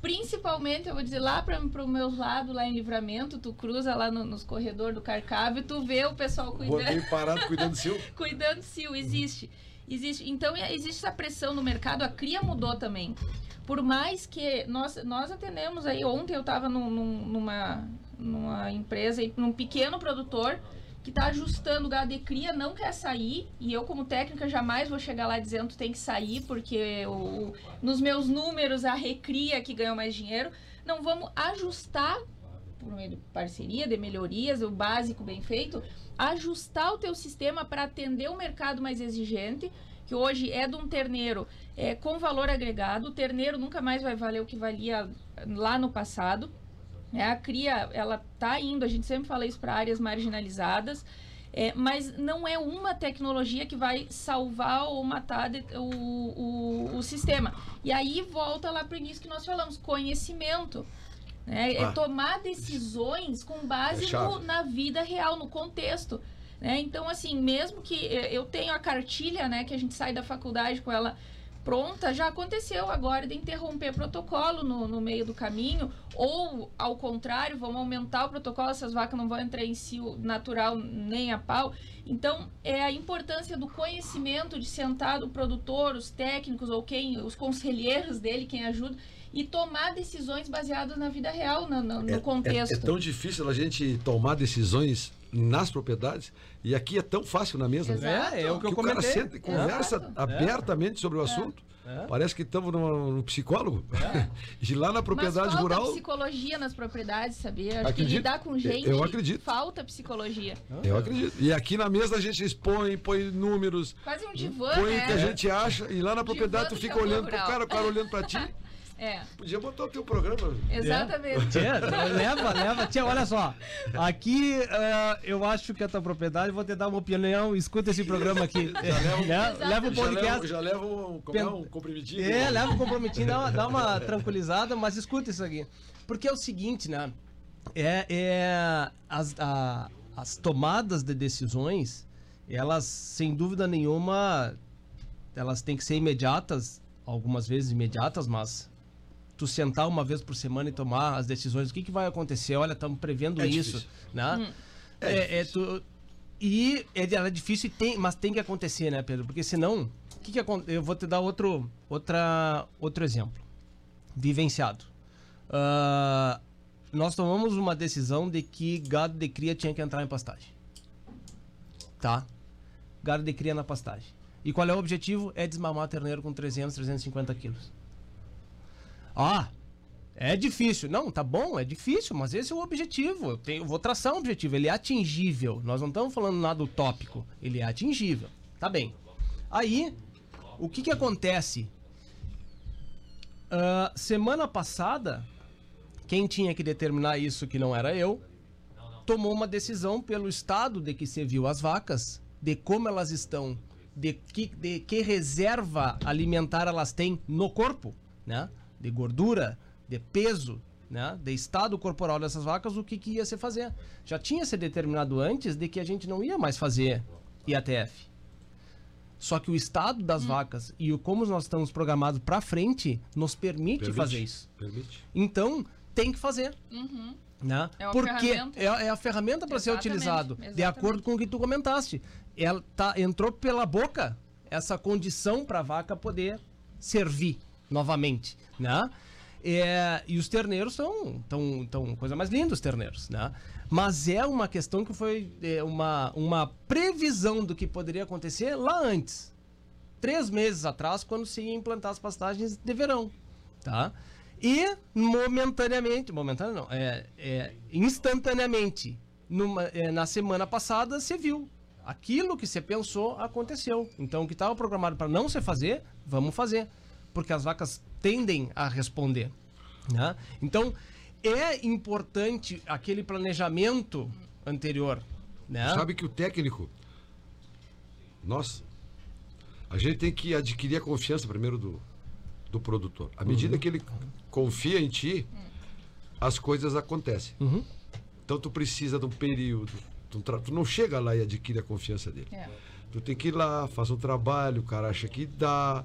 Principalmente, eu vou dizer, lá para os meus lados, lá em Livramento, tu cruza lá no- nos corredores do Carcavo e tu vê o pessoal cuidando. Rodei parado cuidando do seu? cuidando sil, existe. Existe. Então é- existe essa pressão no mercado, a cria mudou também. Por mais que nós, nós atendemos aí, ontem eu estava numa, numa empresa, num pequeno produtor que está ajustando o gado de cria, não quer sair, e eu como técnica jamais vou chegar lá dizendo tu tem que sair, porque o, nos meus números a recria que ganhou mais dinheiro, não vamos ajustar por meio de parceria, de melhorias, o básico bem feito, ajustar o teu sistema para atender o mercado mais exigente, que hoje é de um terneiro é, com valor agregado. O terneiro nunca mais vai valer o que valia lá no passado. Né? A cria, ela tá indo, a gente sempre fala isso para áreas marginalizadas, é, mas não é uma tecnologia que vai salvar ou matar de- o, o, o sistema. E aí volta lá para o início que nós falamos, conhecimento. né? É Ah. tomar decisões com base É no- na vida real, no contexto. né? Então, assim, mesmo que eh, eu tenho a cartilha, né, que a gente sai da faculdade com ela pronta, já aconteceu agora de interromper protocolo no, no meio do caminho, ou ao contrário, vamos aumentar o protocolo, essas vacas não vão entrar em cio natural nem a pau. Então, é a importância do conhecimento de sentar o produtor, os técnicos ou quem, os conselheiros dele, quem ajuda, e tomar decisões baseadas na vida real, no, no- no É- contexto. É, é tão difícil a gente tomar decisões nas propriedades. E aqui é tão fácil na mesa. né? É, é o que eu que o cara comentei. senta e conversa Exato. abertamente sobre o assunto. É. Parece que estamos num psicólogo. E lá na Mas propriedade falta rural. psicologia nas propriedades, sabia? Acho Acredito. que lidar com gente. Eu acredito. Falta psicologia. Eu acredito. E aqui na mesa a gente expõe, põe números, Quase um divã, põe né? o que a gente acha, e lá na propriedade tu do fica olhando pro rural. cara, o cara olhando pra ti. É, Podia botar o teu programa. exatamente. Tia, leva, leva. Tia, olha só. Aqui eh, eu acho que é tua propriedade, vou te dar uma opinião. Escuta esse programa aqui. leva- Né? Leva o Já leva, podcast. já leva um, como é, um comprimidinho. É, leva o comprometinho, dá uma, dá uma tranquilizada, mas escuta isso aqui. Porque é o seguinte, né? É, é as, a- as tomadas de decisões, elas, sem dúvida nenhuma, elas têm que ser imediatas, algumas vezes imediatas, mas tu sentar uma vez por semana e tomar as decisões, o que, que vai acontecer? Olha, estamos prevendo É isso, difícil. né? É, é tu, e é, é difícil, e tem, mas tem que acontecer, né, Pedro? Porque senão, o que, que acontece? Eu vou te dar outro, outra, outro exemplo, vivenciado. Ah, nós tomamos uma decisão de que gado de cria tinha que entrar em pastagem. Tá? Gado de cria na pastagem. E qual é o objetivo? É desmamar terneiro com 300, 350 quilos. Ah, é difícil. Não, tá bom, é difícil, mas esse é o objetivo. Eu, tenho, eu vou traçar um objetivo. Ele é atingível. Nós não estamos falando nada utópico. Ele é atingível. Tá bem. Aí, o que que acontece? Ah, semana passada, quem tinha que determinar isso que não era eu, tomou uma decisão pelo estado de que se viu as vacas, de como elas estão, de que, de que reserva alimentar elas têm no corpo, né? De gordura, de peso, né? De estado corporal dessas vacas, o que, que ia se fazer. Já tinha se determinado antes de que a gente não ia mais fazer IATF. Só que o estado das vacas e o como nós estamos programados para frente nos permite, Permite. fazer isso. Permite. Então, tem que fazer. Uhum. Né? É uma Porque ferramenta. é, é a ferramenta para ser Exatamente, utilizado. De exatamente. acordo com o que tu comentaste. Ela tá, entrou pela boca essa condição para a vaca poder servir novamente. Né? É, e os terneiros são tão, tão coisa mais linda, os terneiros. Né? Mas é uma questão que foi é, uma, uma previsão do que poderia acontecer lá antes. Três meses atrás, quando se ia implantar as pastagens de verão. Tá? E momentaneamente, momentaneamente não, é, é, instantaneamente, numa, é, na semana passada, você viu. Aquilo que você pensou aconteceu. Então, o que estava programado para não se fazer, vamos fazer. Porque as vacas tendem a responder. Né? Então, é importante aquele planejamento anterior. Né? Sabe que o técnico, nós, a gente tem que adquirir a confiança primeiro do, do produtor. À medida que ele confia em ti, as coisas acontecem. Uhum. Então tu precisa de um período. Tu, tu não chega lá e adquire a confiança dele. É. Tu tem que ir lá, faz um trabalho, o cara acha que dá.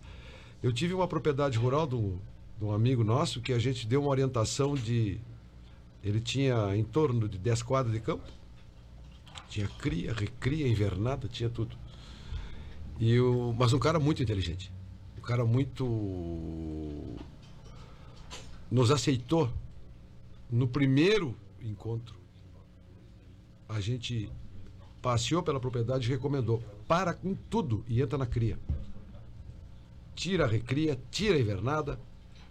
Eu tive uma propriedade rural de um, de um amigo nosso que a gente deu uma orientação de. Ele tinha em torno de 10 quadras de campo. Tinha cria, recria, invernada, tinha tudo. E o, mas um cara muito inteligente. Um cara muito. Nos aceitou no primeiro encontro. A gente passeou pela propriedade e recomendou: para com tudo e entra na cria. Tira a recria, tira a invernada,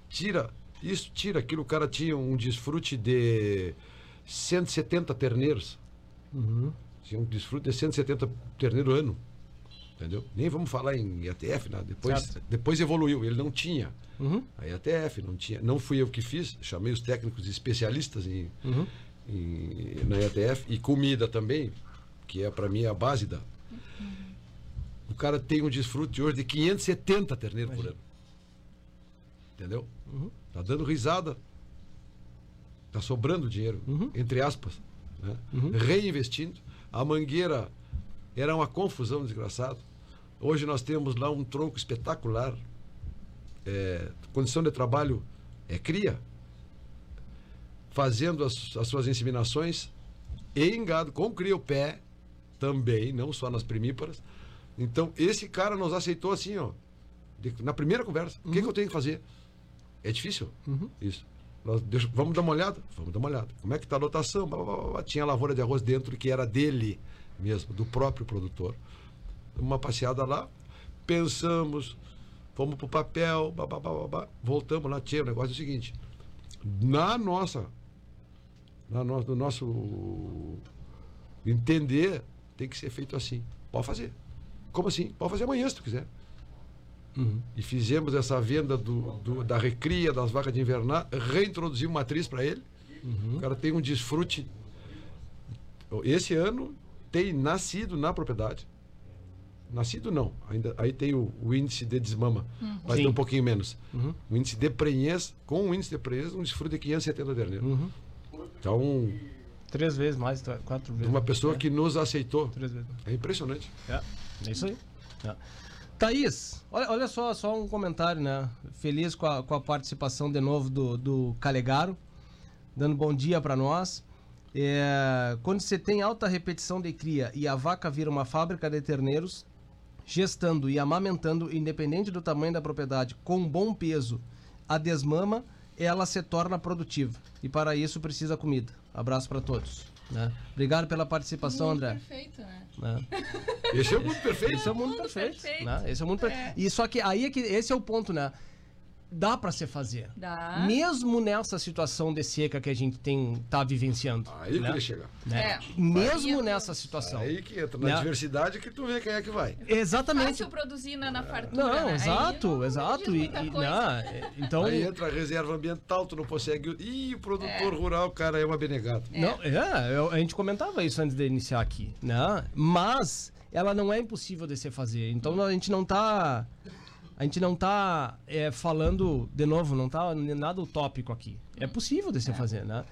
tira isso, tira aquilo. O cara tinha um desfrute de 170 terneiros. Tinha um desfrute de 170 terneiros ano. Entendeu? Nem vamos falar em IATF, nada. Depois, Certo. depois evoluiu. Ele não tinha Uhum. a IATF, não tinha. Não fui eu que fiz, chamei os técnicos especialistas em, Uhum. em- na IATF e comida também, que é para mim a base da. O cara tem um desfrute hoje de 570 terneiros por ano. Entendeu? Tá dando risada. Tá sobrando dinheiro, entre aspas. né? Reinvestindo. A mangueira era uma confusão desgraçada. Hoje nós temos lá um tronco espetacular. É, condição de trabalho é cria. Fazendo as, as suas inseminações em gado, com cria o pé também, não só nas primíparas. Então, esse cara nos aceitou assim, ó, de- na primeira conversa. O que, que eu tenho que fazer? É difícil isso. Nós deixa- vamos dar uma olhada? Vamos dar uma olhada. Como é que está a lotação? Blá, blá, blá. Tinha lavoura de arroz dentro que era dele mesmo, do próprio produtor. Uma passeada lá, pensamos, fomos pro papel, blá, blá, blá, blá. voltamos lá, tinha o negócio é o seguinte. Na nossa, na no, no nosso entender, tem que ser feito assim. Pode fazer. Como assim? Pode fazer amanhã se tu quiser. E fizemos essa venda do, do- da recria das vacas de invernar, reintroduzimos matriz para ele. O cara tem um desfrute. Esse ano tem nascido na propriedade. Nascido não, ainda aí tem o, o índice de desmama, vai ter Sim. um pouquinho menos. O índice de prenhez, com o índice de prenhez, um desfrute de 570 terneiros. Então, Três vezes mais, tra- quatro de vezes. uma pessoa que nos aceitou. Três vezes. É impressionante. É, é isso aí. É. Thaís, olha, olha só, só um comentário, né? Feliz com a, com a participação de novo do, do Calegaro, dando bom dia para nós. É, quando você tem alta repetição de cria e a vaca vira uma fábrica de terneiros, gestando e amamentando, independente do tamanho da propriedade, com bom peso, a desmama, ela se torna produtiva. E para isso precisa comida. Abraço para todos. Né? Obrigado pela participação, Muito André. Perfeito, né? né? Esse é o mundo perfeito. Esse é o mundo Mundo perfeito. perfeito. né? Esse é o mundo perfeito. É. E só que aí é que esse é o ponto, né? Dá pra se fazer. Dá. Mesmo nessa situação de seca que a gente tem tá vivenciando. Aí né? que ele chega. né? É. Mesmo Aí- nessa situação. Aí que entra. Na Né? diversidade que tu vê quem é que vai. Exatamente. Fácil produzir na, na fartura. Não, né? Exato, não- exato. E, e- coisa. não, é, então, Aí entra a reserva ambiental, tu não consegue. Ih, o produtor rural, cara, é uma benegado. não, é, eu- a gente comentava isso antes de iniciar aqui, né? Mas ela não é impossível de se fazer. Então a gente não tá a gente não tá é, falando de novo, não tá nada utópico aqui. É possível de se fazer, né?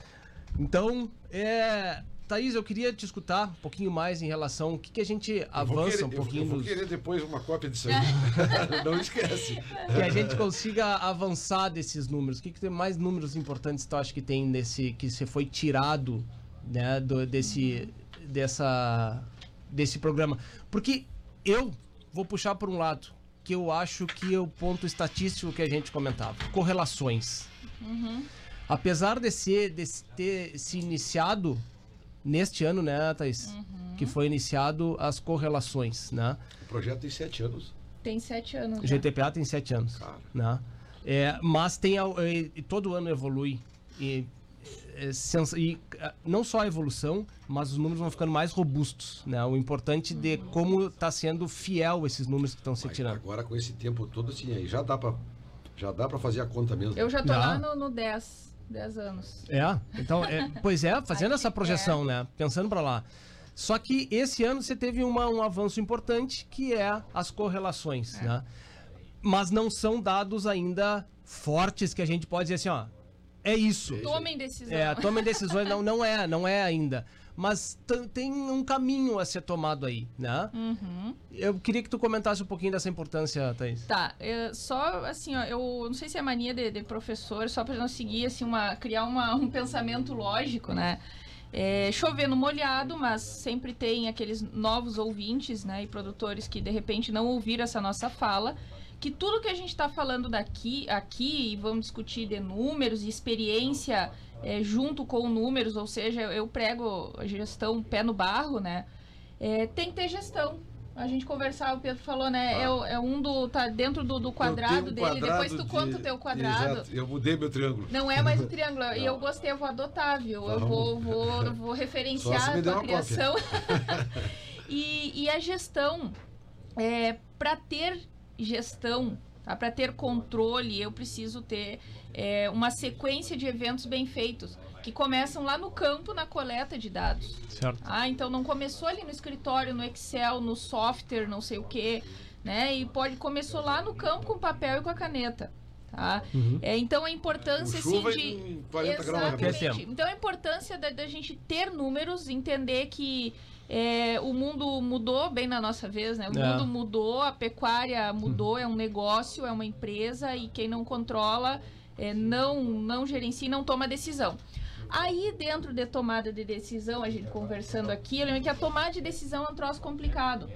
Então, é, Thaís, eu queria te escutar um pouquinho mais em relação ao que, que a gente avança querer- um pouquinho Eu vou querer depois uma cópia disso aí. não esquece. que a gente consiga avançar desses números. O que, que tem mais números importantes tu acha que tem nesse que você foi tirado, né, do, desse dessa desse programa? Porque eu vou puxar por um lado que eu acho que é o ponto estatístico que a gente comentava, correlações. Apesar de ser de ter se iniciado neste ano, né, Thaís? Que foi iniciado as correlações, né? O projeto tem sete anos. Tem sete anos. O. GTPA tem sete anos. Cara. Né? É, mas tem e- e todo ano evolui. E, é, e, ah, não só a evolução, mas os números vão ficando mais robustos. Né? O importante de como está sendo fiel esses números que estão se tirando. agora com esse tempo todo, assim, aí já dá pra, já dá pra fazer a conta mesmo. Eu já tô Dá. lá no, no 10, 10 anos. É, então, é, pois é, fazendo essa projeção, né? Pensando para lá. Só que esse ano você teve uma- um avanço importante que é as correlações, né? Mas não são dados ainda fortes que a gente pode dizer assim, ó, é isso. Tomem decisão. É, tomem decisões, não, não é, não é ainda. Mas tem um caminho a ser tomado aí, né? Uhum. Eu queria que tu comentasse um pouquinho dessa importância, Thaís. Tá, é, só assim, ó, eu não sei se é mania de, de professor, só para não seguir assim, uma, criar uma, um pensamento lógico, né? É, chovendo molhado, mas sempre tem aqueles novos ouvintes, né, e produtores que de repente não ouviram essa nossa fala, que tudo que a gente está falando daqui, aqui, e vamos discutir de números e experiência é, junto com números, ou seja, eu prego a gestão pé no barro, né? É, tem que ter gestão. A gente conversar, o Pedro falou, né? É, o- é um do. tá dentro do, do quadrado Eu dele, depois quadrado tu de- conta o teu quadrado. Exato, eu mudei meu triângulo. Não é mais o triângulo. E eu gostei, eu vou adotar, viu? Eu Vamos. vou, vou, vou Só referenciar a tua criação. e, e a gestão, é, para ter gestão, tá? para ter controle, eu preciso ter é, uma sequência de eventos bem feitos, que começam lá no campo, na coleta de dados. Certo. Ah, então não começou ali no escritório, no Excel, no software, não sei o quê, né? E pode começou lá no campo com o papel e com a caneta, tá? É, então a importância assim de com 40 graus na cabeça. Exatamente. Então a importância da, da gente ter números, entender que é, o mundo mudou bem na nossa vez, né? O É. mundo mudou, a pecuária mudou, é um negócio, é uma empresa e quem não controla, é, não, não gerencia, e não toma decisão. Aí, dentro de tomada de decisão, a gente conversando aqui, eu lembro que a tomada de decisão é um troço complicado.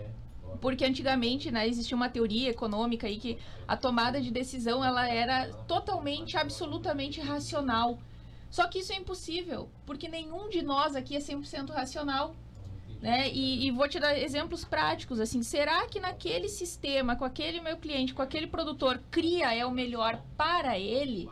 Porque antigamente, né, existia uma teoria econômica aí que a tomada de decisão ela era totalmente, absolutamente racional. Só que isso é impossível, porque nenhum de nós aqui é 100% racional. Né? E, e, vou te dar exemplos práticos, assim, será que naquele sistema, com aquele meu cliente, com aquele produtor, cria é o melhor para ele?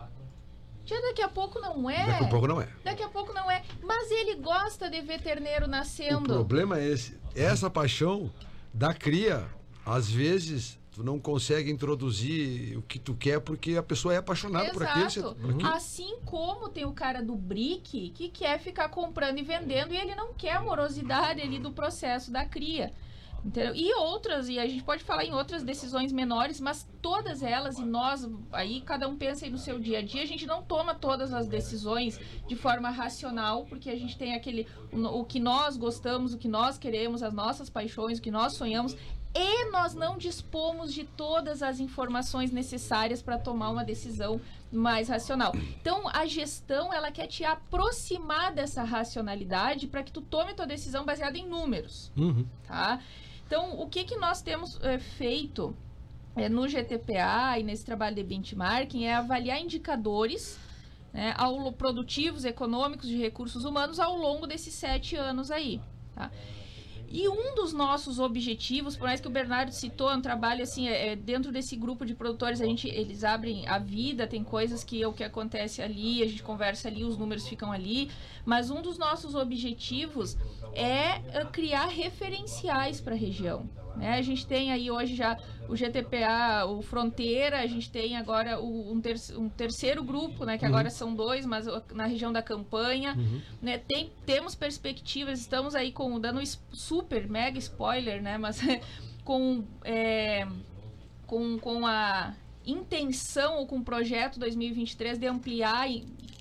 Já daqui a pouco não é. Daqui a pouco não é. Daqui a pouco não é. Mas ele gosta de ver terneiro nascendo. O problema é esse. Essa paixão da cria, às vezes, tu não consegue introduzir o que tu quer porque a pessoa é apaixonada por aquilo. você- Exato. por aquilo. Assim como tem o cara do brick que quer ficar comprando e vendendo e ele não quer a morosidade ali do processo da cria. Entendeu? E outras, e a gente pode falar em outras decisões menores, mas todas elas, e nós, aí cada um pensa aí no seu dia a dia, a gente não toma todas as decisões de forma racional, porque a gente tem aquele, o, o que nós gostamos, o que nós queremos, as nossas paixões, o que nós sonhamos, e nós não dispomos de todas as informações necessárias para tomar uma decisão mais racional. Então, a gestão, ela quer te aproximar dessa racionalidade para que tu tome tua decisão baseada em números, Uhum. tá? Então, o que que nós temos é, feito é, no GTPA e nesse trabalho de benchmarking é avaliar indicadores né, ao, produtivos, econômicos, de recursos humanos ao longo desses sete anos aí, tá? E um dos nossos objetivos, por mais que o Bernardo citou, é um trabalho assim, é, é, dentro desse grupo de produtores, a gente, eles abrem a vida, tem coisas que é o que acontece ali, a gente conversa ali, os números ficam ali, mas um dos nossos objetivos é eh, criar referenciais para a região. Né? A gente tem aí hoje já o GTPA, o Fronteira, a gente tem agora o- um, ter- um terceiro grupo, né? que agora são dois, mas na região da campanha. Né? Tem, temos perspectivas, estamos aí com dando super, mega spoiler, né? mas com, é, com, com a intenção ou com o projeto 2023 de ampliar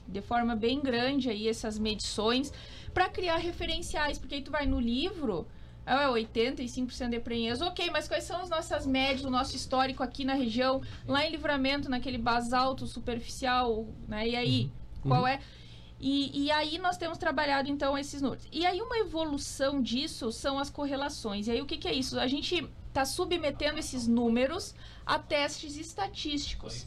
de forma bem grande aí essas medições para criar referenciais, porque aí tu vai no livro, ah, 85% de prenhez, ok, mas quais são as nossas médias, o nosso histórico aqui na região, lá em Livramento, naquele basalto superficial, né? E aí, qual é? E, e aí nós temos trabalhado então esses números. E aí uma evolução disso são as correlações. E aí o que, que é isso? A gente está submetendo esses números a testes estatísticos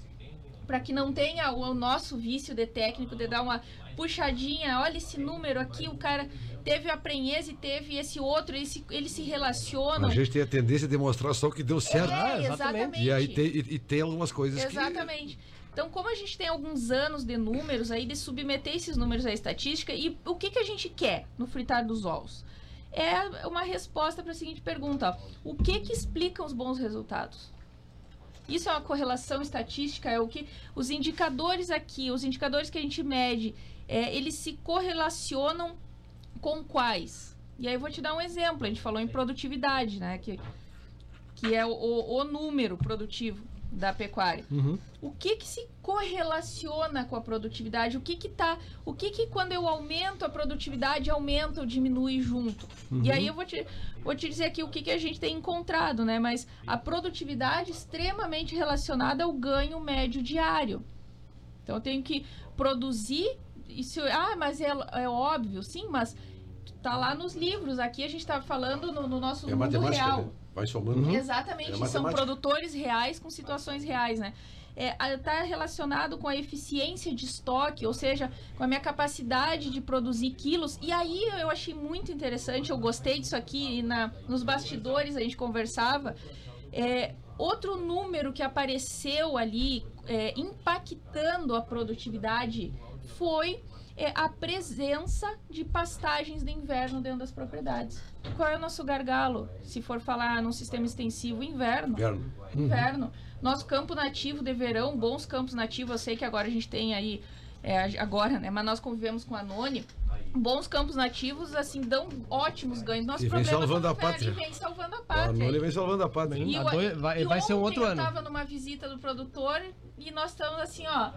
para que não tenha o, o nosso vício de técnico de dar uma puxadinha, olha esse número aqui, o cara teve a prenhez e teve esse outro, eles se, eles se relacionam. A gente tem a tendência de mostrar só o que deu certo. É, Ah, exatamente. exatamente. E aí tem, e, e tem algumas coisas que. Exatamente. Então, como a gente tem alguns anos de números aí, de submeter esses números à estatística, e o que, que a gente quer no fritar dos ovos? É uma resposta para a seguinte pergunta: ó. o que que explica os bons resultados? Isso é uma correlação estatística, é o que os indicadores aqui, os indicadores que a gente mede, é, eles se correlacionam com quais? E aí eu vou te dar um exemplo. A gente falou em produtividade, né? Que, que é o, o, número produtivo da pecuária. Uhum. O que que se correlaciona com a produtividade? O que que tá, o que que quando eu aumento a produtividade aumenta ou diminui junto? E aí eu vou te, vou te dizer aqui o que que a gente tem encontrado, né? Mas a produtividade extremamente relacionada ao ganho médio diário. Então eu tenho que produzir isso, ah, mas é, é óbvio, sim, mas tá lá nos livros. Aqui a gente tá falando no, no nosso É mundo matemática, real. né? Vai somando. Exatamente, É são produtores reais com situações reais, né? Está relacionado com a eficiência de estoque, ou seja, com a minha capacidade de produzir quilos. E aí eu achei muito interessante, eu gostei disso aqui, na, nos bastidores a gente conversava. É, outro número que apareceu ali é, impactando a produtividade foi é, a presença de pastagens de inverno dentro das propriedades. Qual é o nosso gargalo? Se for falar num sistema extensivo, inverno. Inverno. Inverno. Nosso campo nativo de verão, bons campos nativos, eu sei que agora a gente tem aí, é, agora, né? Mas nós convivemos com a Noni. Bons campos nativos, assim, dão ótimos ganhos. Nosso E vem salvando a pátria. Vem salvando a A pátria. Noni vem salvando a pátria. E, A o- vai- e vai ser um outro eu ano. tava numa visita do produtor e nós estamos assim, ó,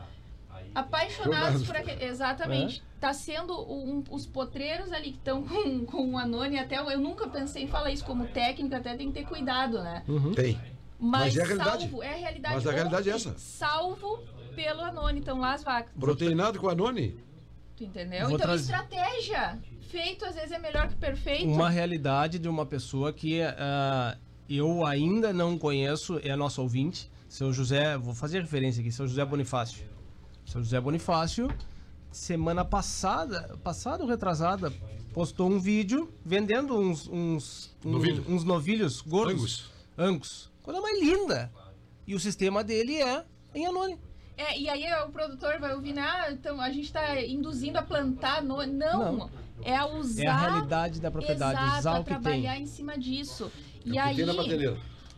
apaixonados por aquele. Exatamente. Tá sendo um- os potreiros ali que estão com, com o Anone, até eu eu nunca pensei em falar isso como técnico, até tem que ter cuidado, né? Tem. Mas, Mas é a realidade. salvo, é a realidade. Mas a realidade é essa. Salvo pelo Anone, então lá as vacas. Proteinado com a Noni? Tu entendeu? Vou então, trazer- estratégia. Feito às vezes é melhor que perfeito. Uma realidade de uma pessoa que ah, eu ainda não conheço, é nosso ouvinte, seu José, vou fazer referência aqui, seu José Bonifácio. Seu José Bonifácio, semana passada, passada ou retrasada, postou um vídeo vendendo uns, uns, um- Novilho. uns novilhos gordos. Angus. Angus. Coisa mais linda. E o sistema dele é em anônimo. É, e aí o produtor vai ouvir, né? Ah, então a gente tá induzindo a plantar. No... Não, Não. é a usar. É a realidade da propriedade, Exato, usar o que tem. trabalhar em cima disso. É E o que aí.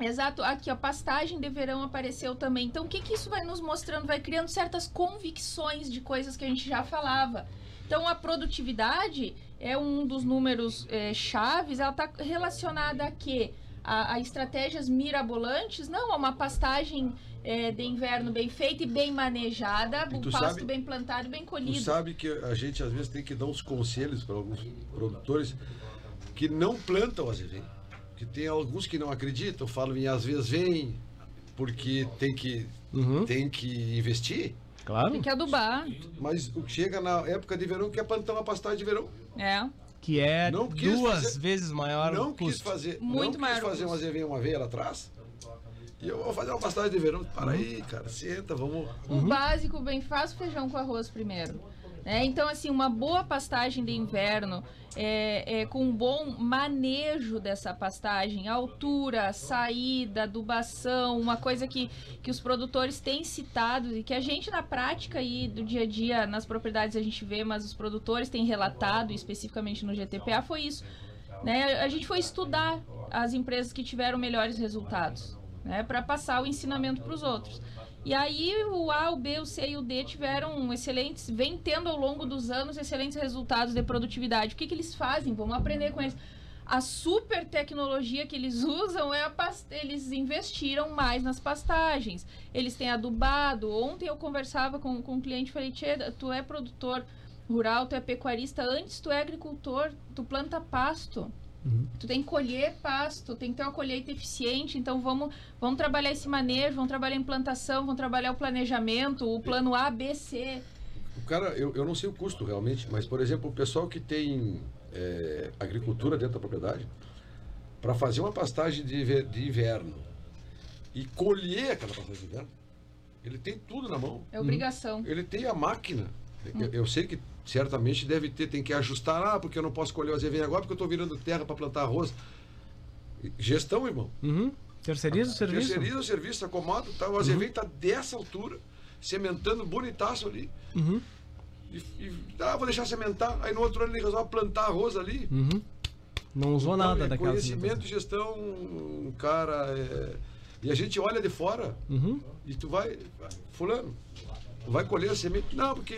Exato, aqui a pastagem de verão apareceu também. Então, o que, que isso vai nos mostrando? Vai criando certas convicções de coisas que a gente já falava. Então, a produtividade é um dos números eh, chaves. Ela está relacionada a quê? A, a estratégias mirabolantes? Não, a uma pastagem eh, de inverno bem feita e bem manejada, o tu pasto sabe- bem plantado e bem Tu colhido. sabe que a gente às vezes tem que dar uns conselhos para alguns produtores que não plantam azevém. Que tem alguns que não acreditam, falam em às vezes vem porque tem que, Uhum, tem que investir. claro. Tem que adubar. Mas o que chega na época de verão quer plantar uma pastagem de verão. É. Que é Não duas fazer- vezes maior não o quis custo. fazer, Muito não maior quis fazer custo. uma vez lá atrás. E eu vou fazer uma pastagem de verão. Para aí, cara, senta, vamos. O básico bem faz feijão com arroz primeiro. Né? Então, assim, uma boa pastagem de inverno, é, é, com um bom manejo dessa pastagem, altura, saída, adubação, uma coisa que, que os produtores têm citado e que a gente na prática aí do dia a dia nas propriedades a gente vê, mas os produtores têm relatado, especificamente no GTPA, foi isso. Né? A gente foi estudar as empresas que tiveram melhores resultados, né? Para passar o ensinamento para os outros. E aí o A, o B, o C e o D tiveram excelentes, vem tendo ao longo dos anos excelentes resultados de produtividade. O que, que eles fazem? Vamos aprender com eles. A super tecnologia que eles usam é a pas- eles investiram mais nas pastagens. Eles têm adubado. Ontem eu conversava com, com um cliente e falei, tu é produtor rural, tu é pecuarista, antes tu é agricultor, tu planta pasto. Tu tem que colher pasto, tem que ter uma colheita eficiente, então vamos, vamos trabalhar esse manejo, vamos trabalhar a implantação, vamos trabalhar o planejamento, o plano A, B, C. O cara, eu, eu não sei o custo realmente, mas, por exemplo, o pessoal que tem é, agricultura dentro da propriedade, para fazer uma pastagem de, de inverno e colher aquela pastagem de inverno, ele tem tudo na mão. É obrigação. Ele tem a máquina. Eu, eu sei que certamente deve ter, tem que ajustar, ah, porque eu não posso colher o azevém agora porque eu estou virando terra para plantar arroz. Gestão, irmão. Uhum. Terceiriza o serviço. Terceiriza o serviço, acomoda, tá, o azevém está dessa altura, sementando bonitaço ali. Uhum. E, e ah, vou deixar sementar. Aí no outro ano ele resolve plantar arroz ali. Uhum. Não usou Então, nada é daquela Conhecimento e gestão, cara. é- E a gente olha de fora Uhum. e tu vai. Fulano, vai colher a semente. Não, porque.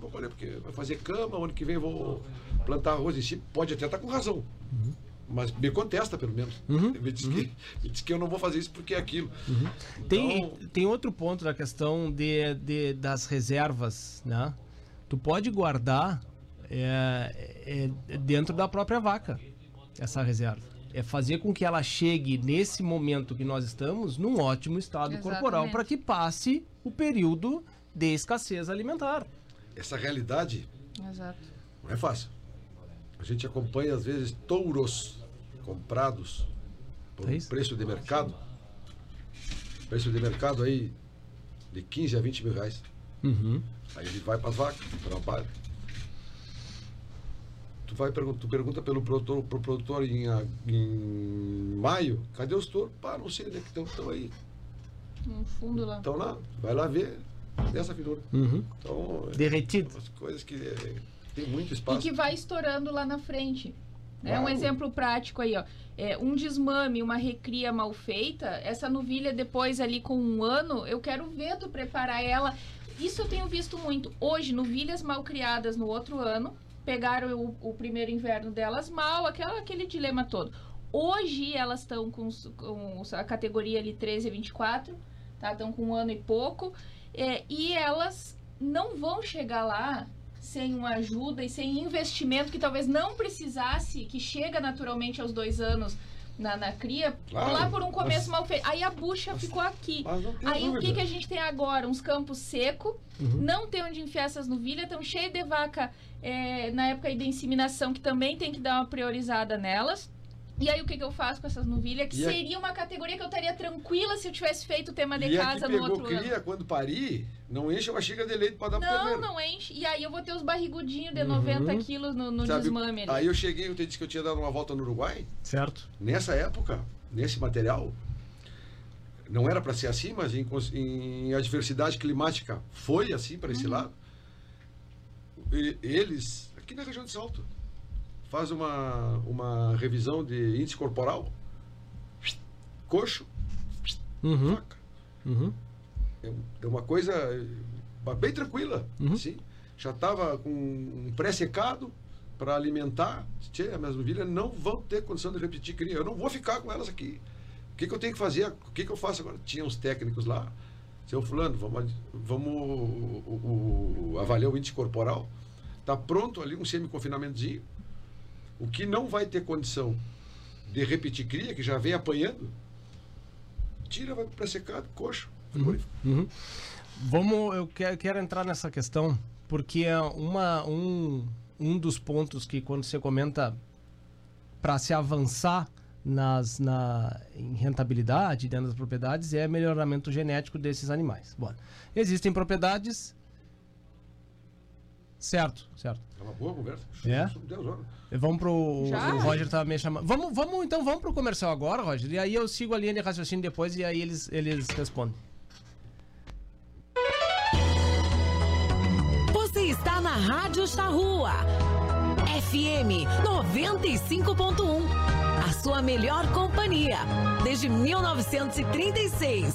Vou colher porque vai fazer cama, ano que vem eu vou plantar arroz em si. Pode até estar com razão. Mas me contesta, pelo menos. Uhum. Me, diz que, me diz que eu não vou fazer isso porque é aquilo. Tem, Então- tem outro ponto da questão de, de- das reservas, né? Tu pode guardar é, é, dentro da própria vaca essa reserva. É fazer com que ela chegue nesse momento que nós estamos num ótimo estado Exatamente. corporal para que passe o período de escassez alimentar. Essa realidade Exato. Não é fácil. A gente acompanha, às vezes, touros comprados por É um preço de mercado. Preço de mercado aí de 15 a 20 mil reais. Uhum. Aí ele vai para as vacas, trabalha. Tu, vai, tu pergunta pelo produtor, pro produtor em, a- em maio, cadê os touros? Pá, não sei onde é que estão, estão aí. No fundo lá. Estão lá, vai lá ver dessa figura. Uhum. Então, é Derretido. umas coisas que é, tem muito E espaço. que vai estourando lá na frente. Né? Um exemplo prático aí, ó. É, um desmame, uma recria mal feita, essa novilha depois ali com um ano, eu quero ver tu preparar ela. Isso eu tenho visto muito. Hoje, novilhas mal criadas no outro ano, pegaram o, o primeiro inverno delas mal, aquela, aquele dilema todo. Hoje elas estão com, com a categoria ali 13 a 24, tá? Estão com um ano e pouco. É, e elas não vão chegar lá sem uma ajuda e sem investimento que talvez não precisasse, que chega naturalmente aos dois anos na, na cria, Claro, lá por um começo mas- mal feito. Aí a bucha ficou aqui. Mas não tem Aí o que, dúvida. que a gente tem agora? Uns campos secos, Uhum. não tem onde enfiar essas novilhas, estão cheios de vaca é, na época aí da inseminação, que também tem que dar uma priorizada nelas. E aí o que, que eu faço com essas novilhas? Que E a- seria uma categoria que eu estaria tranquila se eu tivesse feito o tema de E a que casa no pegou outro cria, ano. quando parir, não enche uma xícara de leite pra dar pro Não, terneiro. não enche. E aí eu vou ter os barrigudinhos de Uhum. 90 quilos no, no Sabe? desmame ali. Aí eu cheguei, eu te disse que eu tinha dado uma volta no Uruguai. Certo. Nessa época, nesse material, não era para ser assim, mas em, em adversidade climática foi assim para esse Uhum. lado. E- eles, aqui na região de Salto, faz uma, uma revisão de índice corporal, coxo, Uhum. faca. Uhum. É é uma coisa bem tranquila. Uhum. Assim. Já estava com um pré-secado para alimentar. Tchê, as minhas novilhas não vão ter condição de repetir cria. Eu não vou ficar com elas aqui. O que, que eu tenho que fazer? O que, que eu faço agora? Tinha uns técnicos lá. Seu fulano, vamos, vamos o- o- o- avaliar o índice corporal. Está pronto ali um semi-confinamentozinho. O que não vai ter condição de repetir cria, que já vem apanhando, tira, vai para pré-secado, coxo. frigorífico. Uhum. Vamos, eu quero, quero entrar nessa questão, porque é uma, um, um dos pontos que quando você comenta para se avançar nas, na, em rentabilidade dentro das propriedades é melhoramento genético desses animais. Bom, existem propriedades. Certo, certo. É uma boa conversa. É? São 10 horas. Vamos pro. Já? O Roger tá me chamando. Vamos, vamos, então, vamos pro comercial agora, Roger. E aí eu sigo a linha de raciocínio depois e aí eles, eles respondem. Você está na Rádio Charrua. FM 95.1. A sua melhor companhia. Desde 1936.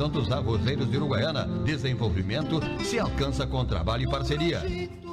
Associação dos Arrozeiros de Uruguaiana. Desenvolvimento se alcança com trabalho e parceria.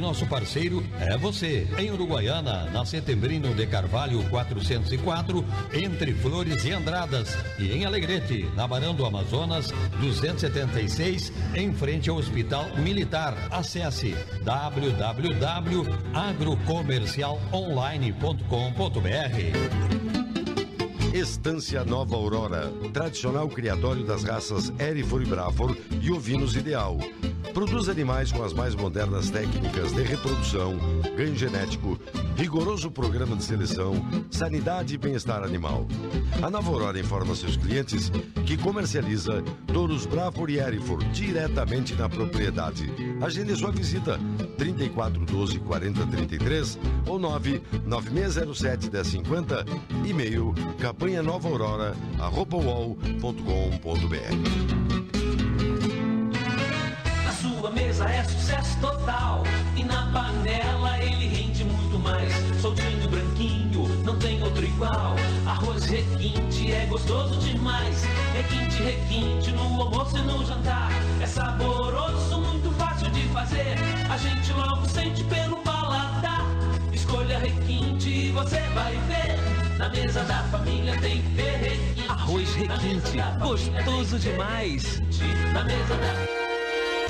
nosso parceiro é você. Em Uruguaiana, na Setembrino de Carvalho 404, entre Flores e Andradas. E em Alegrete, na Barão do Amazonas 276, em frente ao Hospital Militar. Acesse www.agrocomercialonline.com.br. Estância Nova Aurora, tradicional criatório das raças Erifor e Brafor e ovinos ideal. Produz animais com as mais modernas técnicas de reprodução, ganho genético, rigoroso programa de seleção, sanidade e bem-estar animal. A Nova Aurora informa seus clientes que comercializa touros Brafor e Erifor diretamente na propriedade. Agende sua visita 3412 4033 ou 99607 1050, e-mail campanha nova aurora arroba uol.com.br. Mesa é sucesso total. E na panela ele rende muito mais. Soltinho, branquinho, não tem outro igual. Arroz requinte é gostoso demais. Requinte, requinte no almoço e no jantar. É saboroso, muito fácil de fazer. A gente logo sente pelo paladar. Escolha requinte e você vai ver. Na mesa da família tem que ter requinte. Arroz requinte, gostoso demais. Na mesa da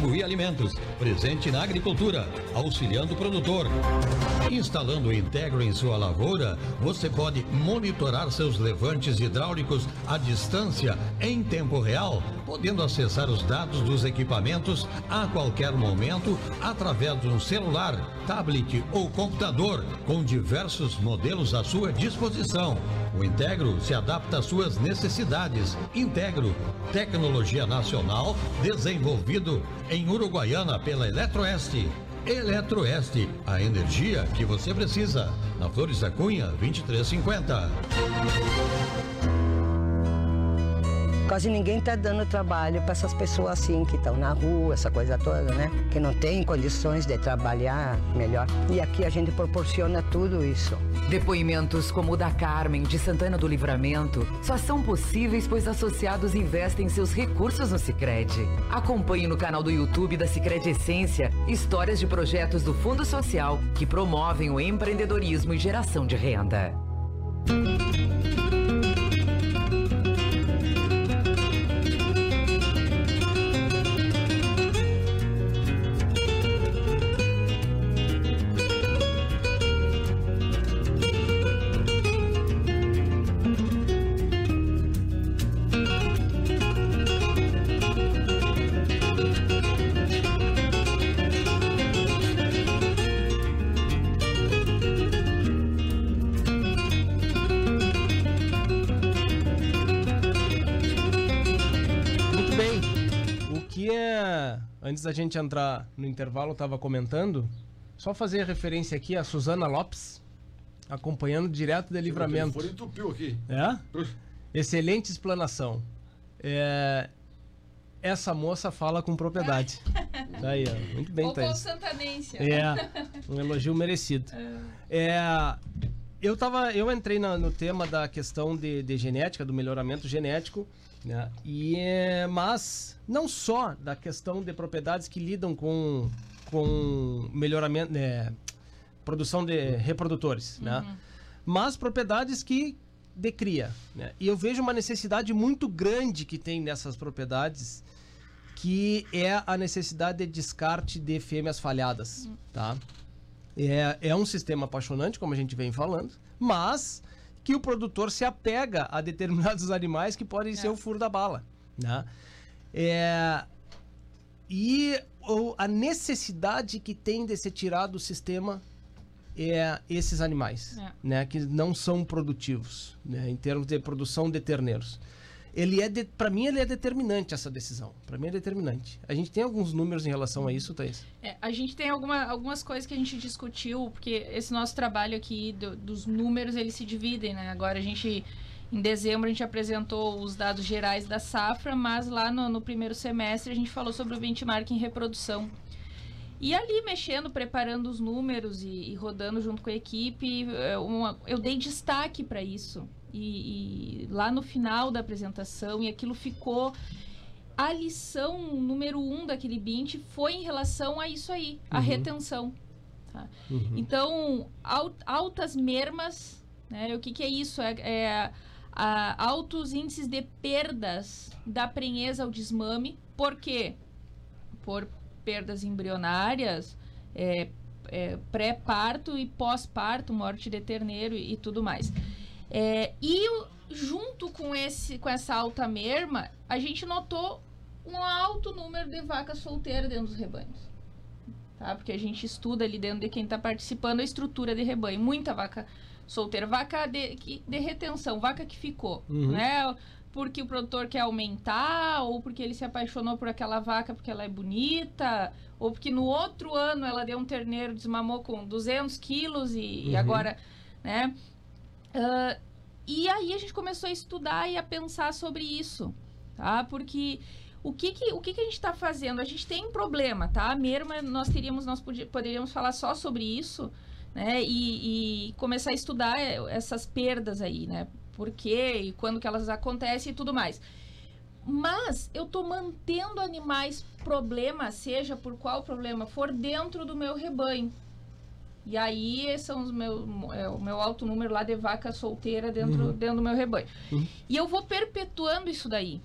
frango e alimentos, presente na agricultura, auxiliando o produtor. Instalando o Integro em sua lavoura, você pode monitorar seus levantes hidráulicos à distância em tempo real, podendo acessar os dados dos equipamentos a qualquer momento através de um celular, tablet ou computador, com diversos modelos à sua disposição. O Integro se adapta às suas necessidades. Integro, tecnologia nacional desenvolvido em Uruguaiana pela Eletroeste. Eletroeste, a energia que você precisa. Na Flores da Cunha, 2350. Quase ninguém está dando trabalho para essas pessoas assim que estão na rua, essa coisa toda, né? Que não tem condições de trabalhar melhor. E aqui a gente proporciona tudo isso. Depoimentos como o da Carmen, de Santana do Livramento, só são possíveis pois associados investem seus recursos no Sicredi. Acompanhe no canal do YouTube da Sicredi Essência histórias de projetos do Fundo Social que promovem o empreendedorismo e geração de renda. Da gente entrar no intervalo, eu tava comentando. Só fazer referência aqui a Suzana Lopes, acompanhando direto de livramento. Foi entupiu aqui. É? Excelente explanação. É, Essa moça fala com propriedade. Tá aí, ó. Muito bem, Ou Thaís. santanense. É, um elogio merecido. É, eu tava, eu entrei na- no tema da questão de, de genética, do melhoramento genético, né? E é, mas não só da questão de propriedades que lidam com com melhoramento, né, produção de reprodutores, né? Mas propriedades que de cria, né? E eu vejo uma necessidade muito grande que tem nessas propriedades que é a necessidade de descarte de fêmeas falhadas, tá? É, é um sistema apaixonante, como a gente vem falando, mas que o produtor se apega a determinados animais que podem ser o furo da bala, né? É, e o- a necessidade que tem de ser tirado do sistema é esses animais, É. né, que não são produtivos, né, em termos de produção de terneiros. Ele é, para mim, ele é determinante essa decisão. Para mim é determinante. A gente tem alguns números em relação a isso, Thaís? É, a gente tem alguma, algumas coisas que a gente discutiu, porque esse nosso trabalho aqui do- dos números, eles se dividem, né? Agora a gente, em dezembro, a gente apresentou os dados gerais da safra, mas lá no, no primeiro semestre a gente falou sobre o benchmark em reprodução. E ali, mexendo, preparando os números e, e rodando junto com a equipe, é, uma- eu dei destaque para isso. E, e lá no final da apresentação, e aquilo ficou a lição número um daquele BINT foi em relação a isso aí, a Uhum. retenção. tá? Então, al- altas mermas, né? O que, que é isso? É, é, a- altos índices de perdas da prenheza ao desmame. Por quê? Por perdas embrionárias, é, é, pré-parto e pós-parto, morte de terneiro e, e tudo mais. É, e junto com, esse, com essa alta merma, a gente notou um alto número de vacas solteiras dentro dos rebanhos. Tá? Porque a gente estuda ali dentro de quem está participando a estrutura de rebanho. Muita vaca solteira. Vaca de, de retenção, vaca que ficou. Uhum. Né? Porque o produtor quer aumentar, ou porque ele se apaixonou por aquela vaca porque ela é bonita, ou porque no outro ano ela deu um terneiro, desmamou com 200 quilos e, e Uhum. agora, né? Ah, e aí a gente começou a estudar e a pensar sobre isso, tá? Porque o que que, o que, que a gente está fazendo? A gente tem um problema, tá? A Merma, nós teríamos, nós poderíamos falar só sobre isso, né? E, e começar a estudar eh, essas perdas aí, né? Por quê e quando que elas acontecem e tudo mais. Mas eu tô mantendo animais problema, seja por qual problema for, dentro do meu rebanho. E aí, esses são os meus, é, o meu alto número lá de vaca solteira dentro, dentro do meu rebanho. E eu vou perpetuando isso daí.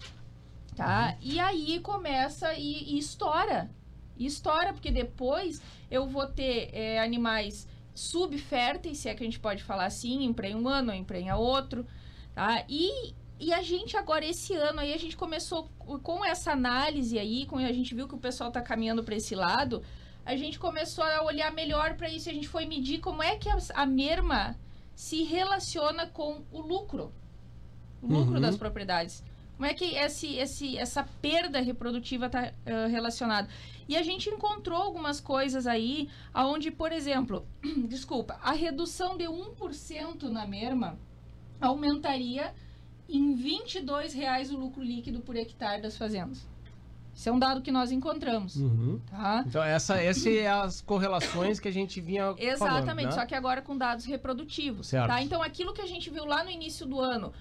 Tá? E aí começa e, e estoura. E estoura, porque depois eu vou ter é, animais subférteis, se é que a gente pode falar assim, emprenha um ano, emprenha outro, tá? E, e a gente agora, esse ano aí, a gente começou com essa análise aí, com a gente viu que o pessoal tá caminhando para esse lado, a gente começou a olhar melhor para isso, a gente foi medir como é que a, a merma se relaciona com o lucro, o lucro Uhum. das propriedades. Como é que esse, esse, essa perda reprodutiva está relacionada? E a gente encontrou algumas coisas aí, aonde, por exemplo, desculpa, a redução de 1% na merma aumentaria em 22 reais o lucro líquido por hectare das fazendas. Isso é um dado que nós encontramos, Uhum. tá? Então, essa, essas é as correlações que a gente vinha Exatamente, falando, né? só que agora com dados reprodutivos, Certo. tá? Então aquilo que a gente viu lá no início do ano,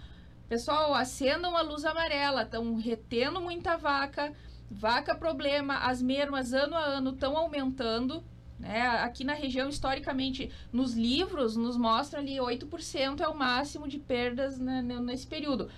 pessoal, acendam a luz amarela, estão retendo muita vaca, vaca problema, as mermas ano a ano estão aumentando, né? Aqui na região, historicamente, nos livros, nos mostra ali 8% é o máximo de perdas né, ne- nesse período.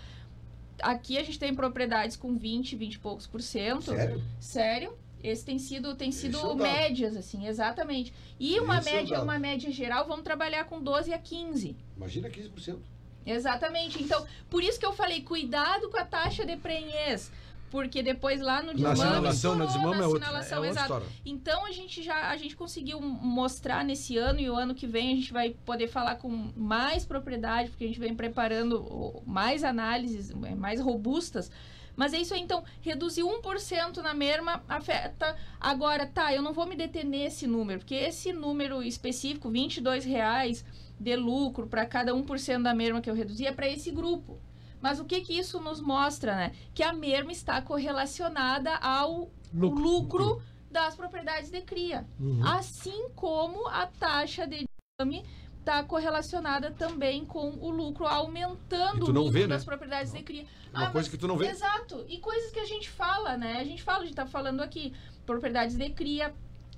Aqui a gente tem propriedades com 20, 20 e poucos por cento. Sério? Sério? Esse tem sido, tem sido é médias, assim, exatamente. E uma é média, uma média geral, vamos trabalhar com 12 a 15. Imagina 15%. Exatamente. Então, por isso que eu falei, cuidado com a taxa de prenhez. Porque depois lá no Na desmame... sinalação, na é na outra. sinalação, É outra exato. história. Então a gente já a gente conseguiu mostrar nesse ano e o ano que vem a gente vai poder falar com mais propriedade, porque a gente vem preparando mais análises eh, mais robustas. Mas é isso aí, então, reduzir 1% na merma afeta. Agora, tá, eu não vou me deter nesse número, porque esse número específico, 22 reais de lucro para cada 1% da merma que eu reduzi, é para esse grupo. Mas o que que isso nos mostra, né? Que a merma está correlacionada ao Lucro. lucro, das propriedades de cria. Uhum. Assim como a taxa de desmame está correlacionada também com o lucro, aumentando o lucro vê, né? das propriedades de cria. Uma Ah, coisa mas- que tu não vê. Exato. E coisas que a gente fala, né? A gente fala, a gente tá falando aqui, propriedades de cria,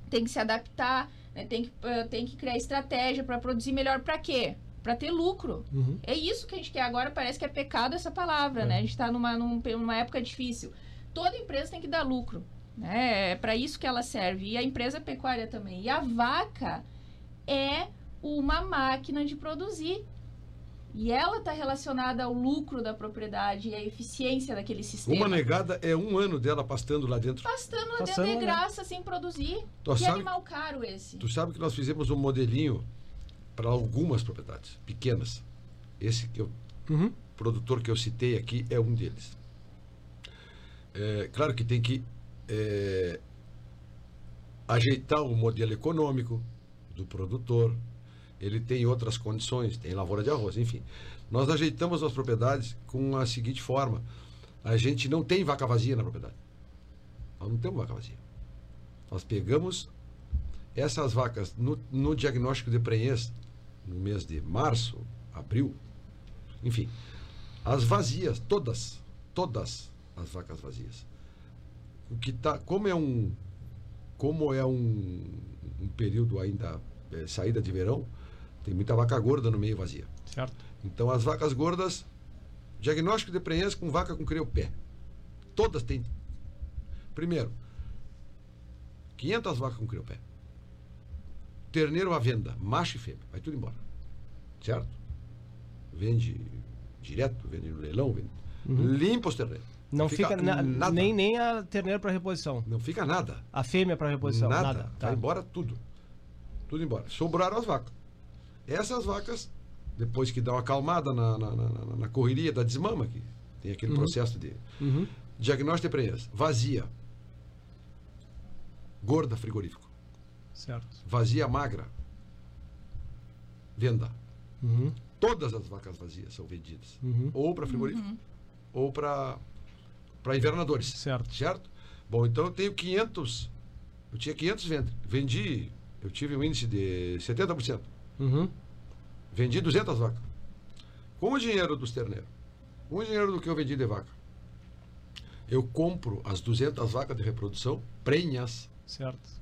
tem que se adaptar, né? tem, que, tem que criar estratégia para produzir melhor. Para quê? Para ter lucro. Uhum. É isso que a gente quer agora, parece que é pecado essa palavra, né? A gente está numa, num- numa época difícil. Toda empresa tem que dar lucro, né? É para isso que ela serve. E a empresa pecuária também. E a vaca é uma máquina de produzir. E ela está relacionada ao lucro da propriedade e à eficiência daquele sistema. Uma negada é um ano dela pastando lá dentro. Pastando lá Passando, dentro de né? graça, sem produzir. Tu que sabe- animal caro esse. Tu sabe que nós fizemos um modelinho para algumas propriedades pequenas. Esse que eu, Uhum. produtor que eu citei aqui é um deles. É, claro que tem que é, ajeitar o modelo econômico do produtor. Ele tem outras condições, tem lavoura de arroz, enfim. Nós ajeitamos as propriedades com a seguinte forma: a gente não tem vaca vazia na propriedade. Nós não temos vaca vazia. Nós pegamos essas vacas no, no diagnóstico de prenhez, no mês de março, abril, enfim, as vazias, todas, todas as vacas vazias. O que tá, como é um, como é um, um período ainda eh, saída de verão, tem muita vaca gorda no meio vazia. Certo. Então as vacas gordas, diagnóstico de prenhez com vaca com criopé. Todas têm. Primeiro, 500 vacas com criopé. Terneiro à venda, macho e fêmea, vai tudo embora. Certo? Vende direto, vende no leilão, vende. Limpa os terneiros. Não fica, na- nada. nem, nem a terneira para reposição. Não fica nada. A fêmea para reposição. Nada. Nada. Tá. Vai embora tudo. Tudo embora. Sobraram as vacas. Essas vacas, depois que dá uma acalmada na, na, na- na correria da desmama, que tem aquele processo de Uhum. diagnóstico de prenhez, vazia. Gorda, frigorífico. Certo. Vazia, magra. Venda. Uhum. Todas as vacas vazias são vendidas. Uhum. Ou para frigorífico, ou para invernadores. Certo. Certo? Bom, então eu tenho 500. Eu tinha 500 vendas. Vendi, eu tive um índice de 70%. Uhum. Vendi 200 vacas. Com o dinheiro dos terneiros, com o dinheiro do que eu vendi de vaca, eu compro as 200 vacas de reprodução, prenhas Certo.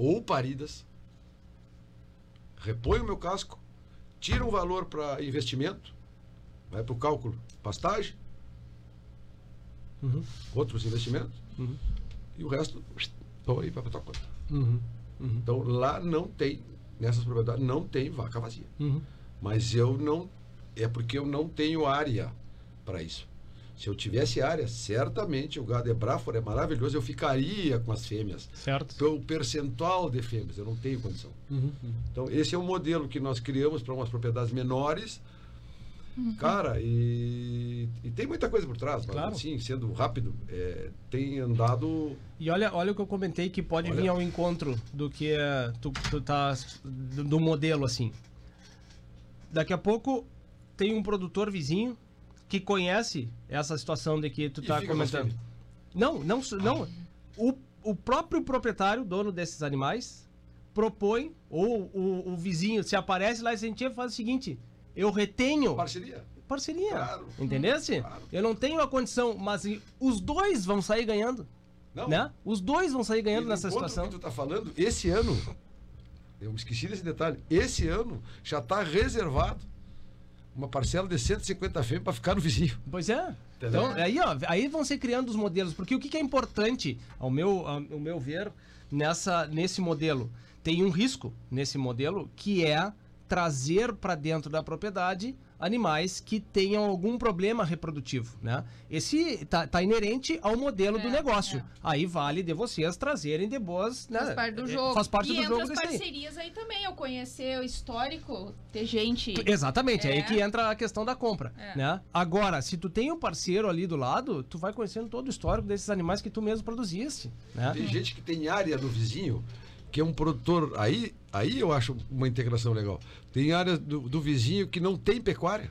Ou paridas, reponho o meu casco, tiro um valor para investimento, vai para o cálculo pastagem, Uhum. outros investimentos, Uhum. e o resto Tô aí para tua conta. Uhum. Então lá não tem, nessas propriedades, não tem vaca vazia. Uhum. Mas eu não. É porque eu não tenho área para isso. Se eu tivesse área, certamente o gado é Braford, é maravilhoso, eu ficaria com as fêmeas. Certo. Pelo percentual de fêmeas, eu não tenho condição. Uhum. Então, esse é o modelo que nós criamos para umas propriedades menores. Cara, e, e tem muita coisa por trás, mas Claro. assim, sendo rápido, é, tem andado. E olha, olha o que eu comentei que pode Olha. vir ao encontro do que é, tu, tu tá do, do modelo assim. Daqui a pouco tem um produtor vizinho que conhece essa situação de que tu E tá as comentando. Não, não, não. O, o próprio proprietário, dono desses animais, propõe ou o, o vizinho se aparece lá e "Tia, faz o seguinte, eu retenho Parceria. parceria. Claro. Entendesse? Claro. Eu não tenho a condição, mas e- os dois vão sair ganhando. Não, Né? Os dois vão sair E ganhando no nessa situação. que tu tá falando, esse ano, eu esqueci desse detalhe, esse ano já está reservado uma parcela de 150 fêmeas para ficar no vizinho. Pois é. Entendeu? Então, aí, ó, aí vão ser criando os modelos. Porque o que, que é importante, ao meu, ao meu ver, nessa, nesse modelo? Tem um risco nesse modelo que é trazer para dentro da propriedade animais que tenham algum problema reprodutivo, né? Esse tá, tá inerente ao modelo do É, negócio. é. Aí vale de vocês trazerem de boas, né? Faz parte do É, jogo. Faz parte e do entra jogo as desse aí. parcerias aí também. Eu conhecer o histórico, ter gente. Exatamente, é aí que entra a questão da compra, É. né? Agora, se tu tem um parceiro ali do lado, tu vai conhecendo todo o histórico desses animais que tu mesmo produziste, né? Tem gente que tem área do vizinho, que é um produtor. Aí, aí eu acho uma integração legal. Tem área do, do vizinho que não tem pecuária.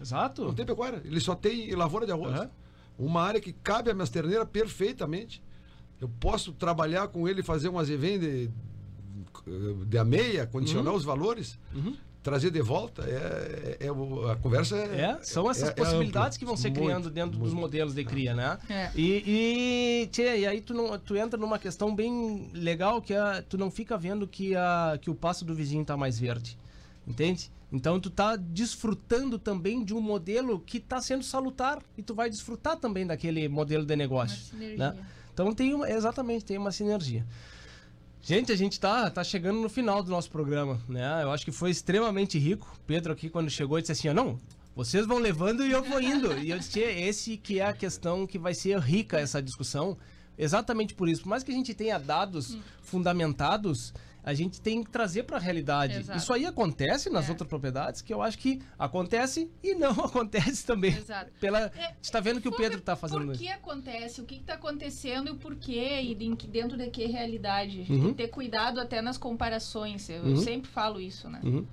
Exato. Não tem pecuária. Ele só tem lavoura de arroz. Aham. Uma área que cabe a minhas terneiras perfeitamente. Eu posso trabalhar com ele, fazer um azevém de, de a meia, condicionar Uhum. os valores, trazer de volta. É, é, é a conversa é. É, são essas é- é possibilidades que vão ser Muito, criando dentro dos muito. modelos de cria, né? É. E, e, tchê, e aí tu, não, tu entra numa questão bem legal que é, tu não fica vendo que, a, que o passo do vizinho tá mais verde. Entende? Então tu tá desfrutando também de um modelo que tá sendo salutar e tu vai desfrutar também daquele modelo de negócio. Né? Então tem uma, exatamente, tem uma sinergia. Gente, a gente tá, tá chegando no final do nosso programa, né? Eu acho que foi extremamente rico. Pedro aqui quando chegou disse assim, ó, não, vocês vão levando e eu vou indo. e eu disse, "Tchê, esse que é a questão que vai ser rica essa discussão. Exatamente por isso. Por mais que a gente tenha dados fundamentados, a gente tem que trazer para a realidade. Exato. Isso aí acontece nas É. outras propriedades, que eu acho que acontece e não acontece também. Exato. Pela, É, está vendo que o Pedro está fazendo Por isso. que acontece? O que está acontecendo e o porquê? E dentro de que realidade? Uhum. tem que ter cuidado até nas comparações. Eu Uhum. sempre falo isso, né? Uhum.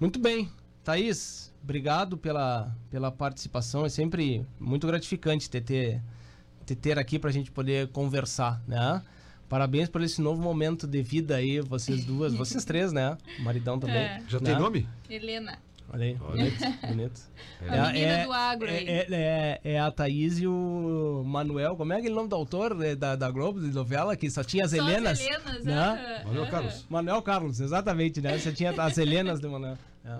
Muito bem. Thaís, obrigado pela, pela participação. É sempre muito gratificante ter, ter, ter, ter aqui para a gente poder conversar, né? Parabéns por esse novo momento de vida aí, vocês duas, vocês três, né? O maridão também. É. Já né? tem nome? Helena, Olha aí, bonito, bonito. a menina do agro é, aí. é, é, é a Thaís e o Manuel, como é aquele nome do autor é, da, da Globo, de novela, que só tinha as Só Helenas? As Helenas, né? Manuel. Carlos. Manuel Carlos, exatamente, né? Você tinha as Helenas de Manuel. É.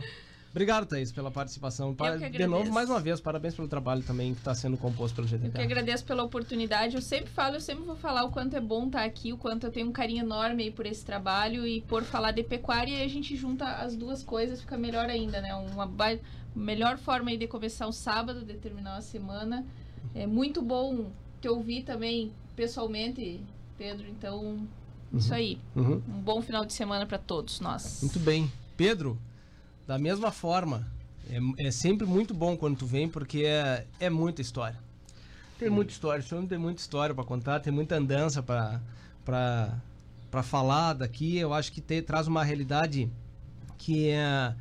Obrigado, Thaís, pela participação. De novo, mais uma vez, parabéns pelo trabalho também que está sendo composto pelo Eu que GTK. agradeço pela oportunidade. Eu sempre falo, eu sempre vou falar o quanto é bom estar aqui, o quanto eu tenho um carinho enorme aí por esse trabalho e por falar de pecuária e a gente junta as duas coisas, fica melhor ainda, né? Uma ba- melhor forma aí de começar o sábado, de terminar a semana. É muito bom te ouvir também pessoalmente, Pedro. Então, isso aí. Uhum. Um bom final de semana para todos nós. Muito bem. Pedro, da mesma forma, é, é sempre muito bom quando tu vem, porque é, é muita história. Tem muita história, o senhor tem muita história para contar, tem muita andança para para falar daqui. Eu acho que te- traz uma realidade que é,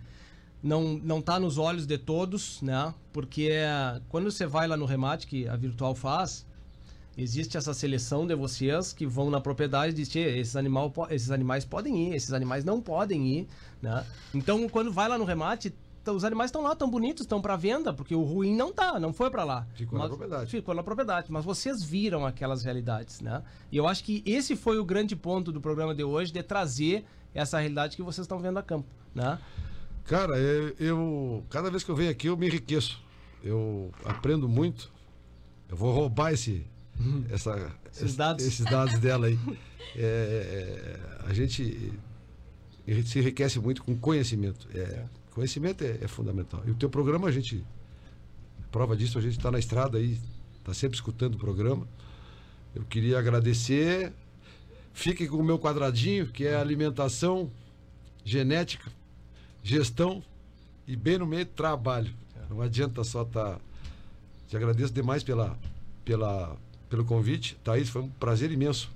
não, não tá nos olhos de todos, né? Porque é, quando você vai lá no remate que a Virtual faz, existe essa seleção de vocês que vão na propriedade e dizem, "Tchê, esses, animal, esses animais podem ir, esses animais não podem ir, né? Então, quando vai lá no remate, os animais estão lá, tão bonitos, estão para venda, porque o ruim não tá, não foi para lá. Ficou na Mas- propriedade. Ficou na propriedade, mas vocês viram aquelas realidades, né? E eu acho que esse foi o grande ponto do programa de hoje, de trazer essa realidade que vocês estão vendo a campo, né? Cara, eu, eu- Cada vez que eu venho aqui, eu me enriqueço. Eu aprendo muito. Eu vou roubar esse, essa, Esses dados. esses dados dela aí. É, a gente se enriquece muito com conhecimento. É, Conhecimento é, é fundamental. E o teu programa, a gente. Prova disso, a gente está na estrada aí, está sempre escutando o programa. Eu queria agradecer. Fiquem com o meu quadradinho, que é alimentação, genética, gestão e bem no meio trabalho. Não adianta só estar. Tá... Te agradeço demais pela, pela, pelo convite. Thaís, foi um prazer imenso.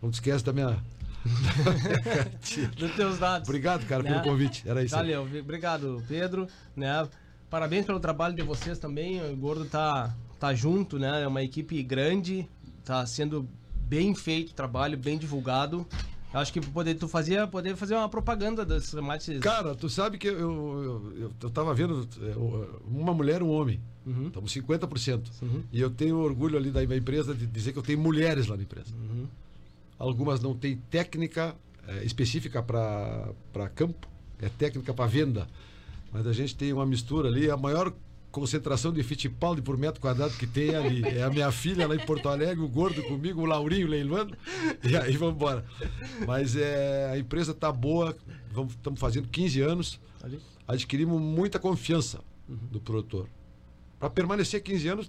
Não te esquece da minha. Dos teus dados. Obrigado, cara, Né? pelo convite. Era isso. aí. Valeu, vi- obrigado, Pedro. Né? Parabéns pelo trabalho de vocês também. O Gordo tá, tá junto, né? É uma equipe grande, tá sendo bem feito o trabalho, bem divulgado. Acho que poder, tu fazia, poder fazer uma propaganda desses remates. Cara, tu sabe que eu, eu, eu, eu tava vendo é, uma mulher um homem. Uhum. Estamos 50%. E eu tenho orgulho ali da minha empresa de dizer que eu tenho mulheres lá na empresa. Uhum. Algumas não têm técnica eh, específica para campo, é técnica para venda. Mas a gente tem uma mistura ali, a maior concentração de Fittipaldi por metro quadrado que tem ali. É a minha filha lá em Porto Alegre, o gordo comigo, o Laurinho leiloando. E aí vamos embora. Mas é, a empresa está boa, estamos fazendo 15 anos. Adquirimos muita confiança do produtor. Para permanecer 15 anos,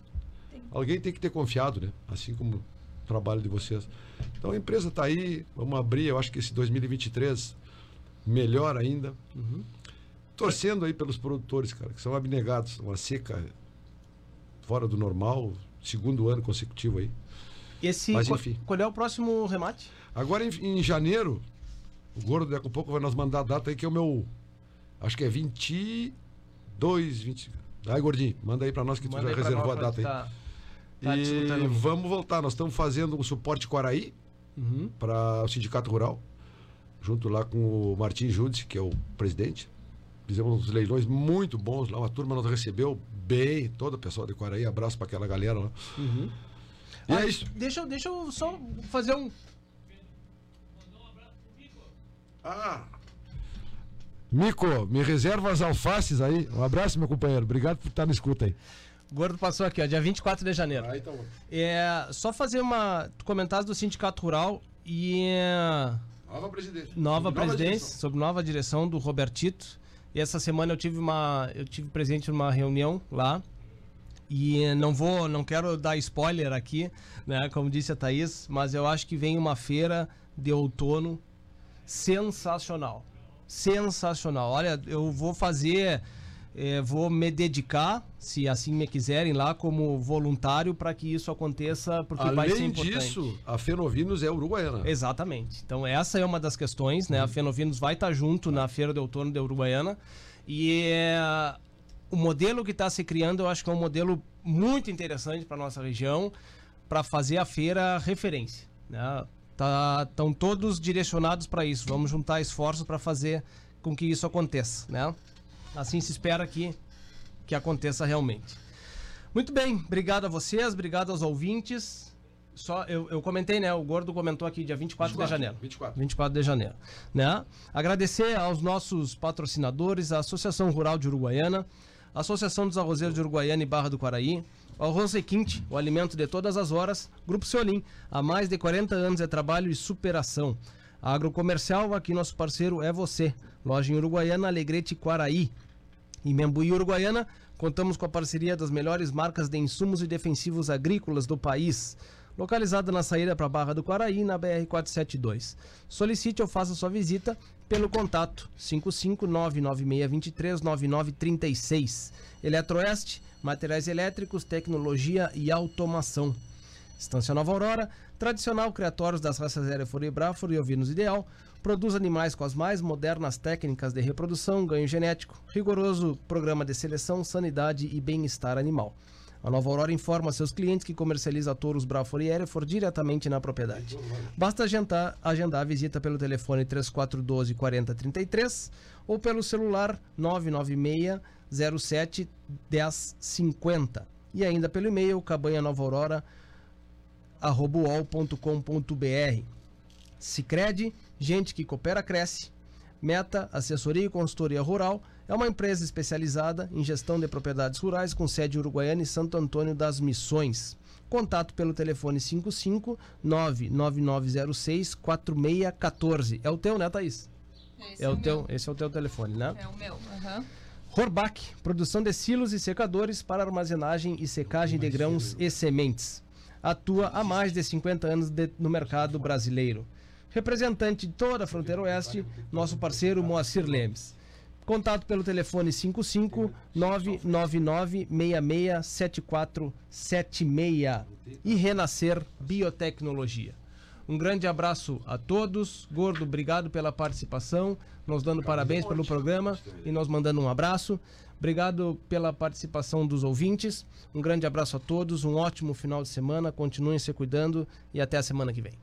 alguém tem que ter confiado, né? Assim como o trabalho de vocês. Então a empresa está aí, vamos abrir, eu acho que esse 2023 melhor ainda. Torcendo aí pelos produtores, cara, que são abnegados. Uma seca fora do normal, segundo ano consecutivo aí. Esse, Mas, qual- enfim. Qual é o próximo remate? Agora em, em janeiro, o Gordo daqui a pouco vai nos mandar a data aí que é o meu. Acho que é 22, 20. Ai, Gordinho, manda aí para nós que tu Manda já aí pra reservou nós, a data aí. tá- tá e vamos voltar, nós estamos fazendo um suporte Quaraí Uhum. para o Sindicato Rural, junto lá com o Martim Judice, que é o presidente. Fizemos uns leilões muito bons lá, uma turma nos recebeu bem, todo o pessoal de Quaraí, abraço para aquela galera lá. Uhum. E Ah, é isso. Deixa, eu- deixa eu só fazer um. Ah! Mico, me reserva as alfaces aí. Um abraço, meu companheiro. Obrigado por estar na escuta aí. Gordo passou aqui, ó, dia 24 de janeiro. Tá bom. É, só fazer uma. Tu comentaste do Sindicato Rural e. é, Nova presidente. nova Nova presidência, direção. sob nova direção do Robertito. E essa semana eu tive uma, eu tive presente numa reunião lá. E eh, não vou, não quero dar spoiler aqui, né, como disse a Thaís, mas eu acho que vem uma feira de outono sensacional. Sensacional. Olha, eu vou fazer, eh, vou me dedicar, se assim me quiserem lá, como voluntário para que isso aconteça, porque vai ser Além importante. disso, a Fenovinos é uruguaiana. Exatamente. Então essa é uma das questões, né? A Fenovinos vai estar junto na Feira de Outono de Uruguaiana e é, o modelo que está se criando, eu acho que é um modelo muito interessante para nossa região, para fazer a feira referência, né? Tá, estão todos direcionados para isso. Vamos juntar esforços para fazer com que isso aconteça, né? Assim se espera que que aconteça realmente. Muito bem, obrigado a vocês, obrigado aos ouvintes. Só eu, eu comentei, né? O Gordo comentou aqui dia 24, de janeiro. 24. 24 de janeiro, né? Agradecer aos nossos patrocinadores, a Associação Rural de Uruguaiana, a Associação dos Arrozeiros de Uruguaiana e Barra do Quaraí, o Arroz Requinte, o alimento de todas as horas, Grupo Seolim, há mais de 40 anos é trabalho e superação. A Agrocomercial, aqui nosso parceiro é você. Loja em Uruguaiana, Alegrete Quaraí. Em Membuí, Uruguaiana, contamos com a parceria das melhores marcas de insumos e defensivos agrícolas do país. Localizada na saída para Barra do Quaraí, na BR-472. Solicite ou faça sua visita pelo contato 55996239936. Eletroeste, materiais elétricos, tecnologia e automação. Estância Nova Aurora, tradicional criatórios das raças Hereford e Braford e ovinos ideal, produz animais com as mais modernas técnicas de reprodução, ganho genético, rigoroso programa de seleção, sanidade e bem-estar animal. A Nova Aurora informa seus clientes que comercializa touros Braford e Hereford diretamente na propriedade. Basta agendar, agendar a visita pelo telefone 3412 4033 ou pelo celular 996 07 1050 e ainda pelo e-mail cabanha nova aurora arroba uol.com.br. Sicredi, gente que coopera cresce. Meta, assessoria e consultoria rural É uma empresa especializada em gestão de propriedades rurais com sede uruguaiana em Santo Antônio das Missões. Contato pelo telefone 55 99906 4614. É o teu, né, Thaís? Esse É o meu. teu, esse é o teu telefone, né? É o meu. aham. Horbach, produção de silos e secadores para armazenagem e secagem de grãos e sementes. Atua há mais de 50 anos de- no mercado brasileiro. Representante de toda a fronteira oeste, nosso parceiro Moacir Lemes. Contato pelo telefone 55 999 66 7476 e Renascer Biotecnologia. Um grande abraço a todos. Gordo, obrigado pela participação. Nos dando parabéns pelo programa e nós mandando um abraço. Obrigado pela participação dos ouvintes. Um grande abraço a todos. Um ótimo final de semana. Continuem se cuidando e até a semana que vem.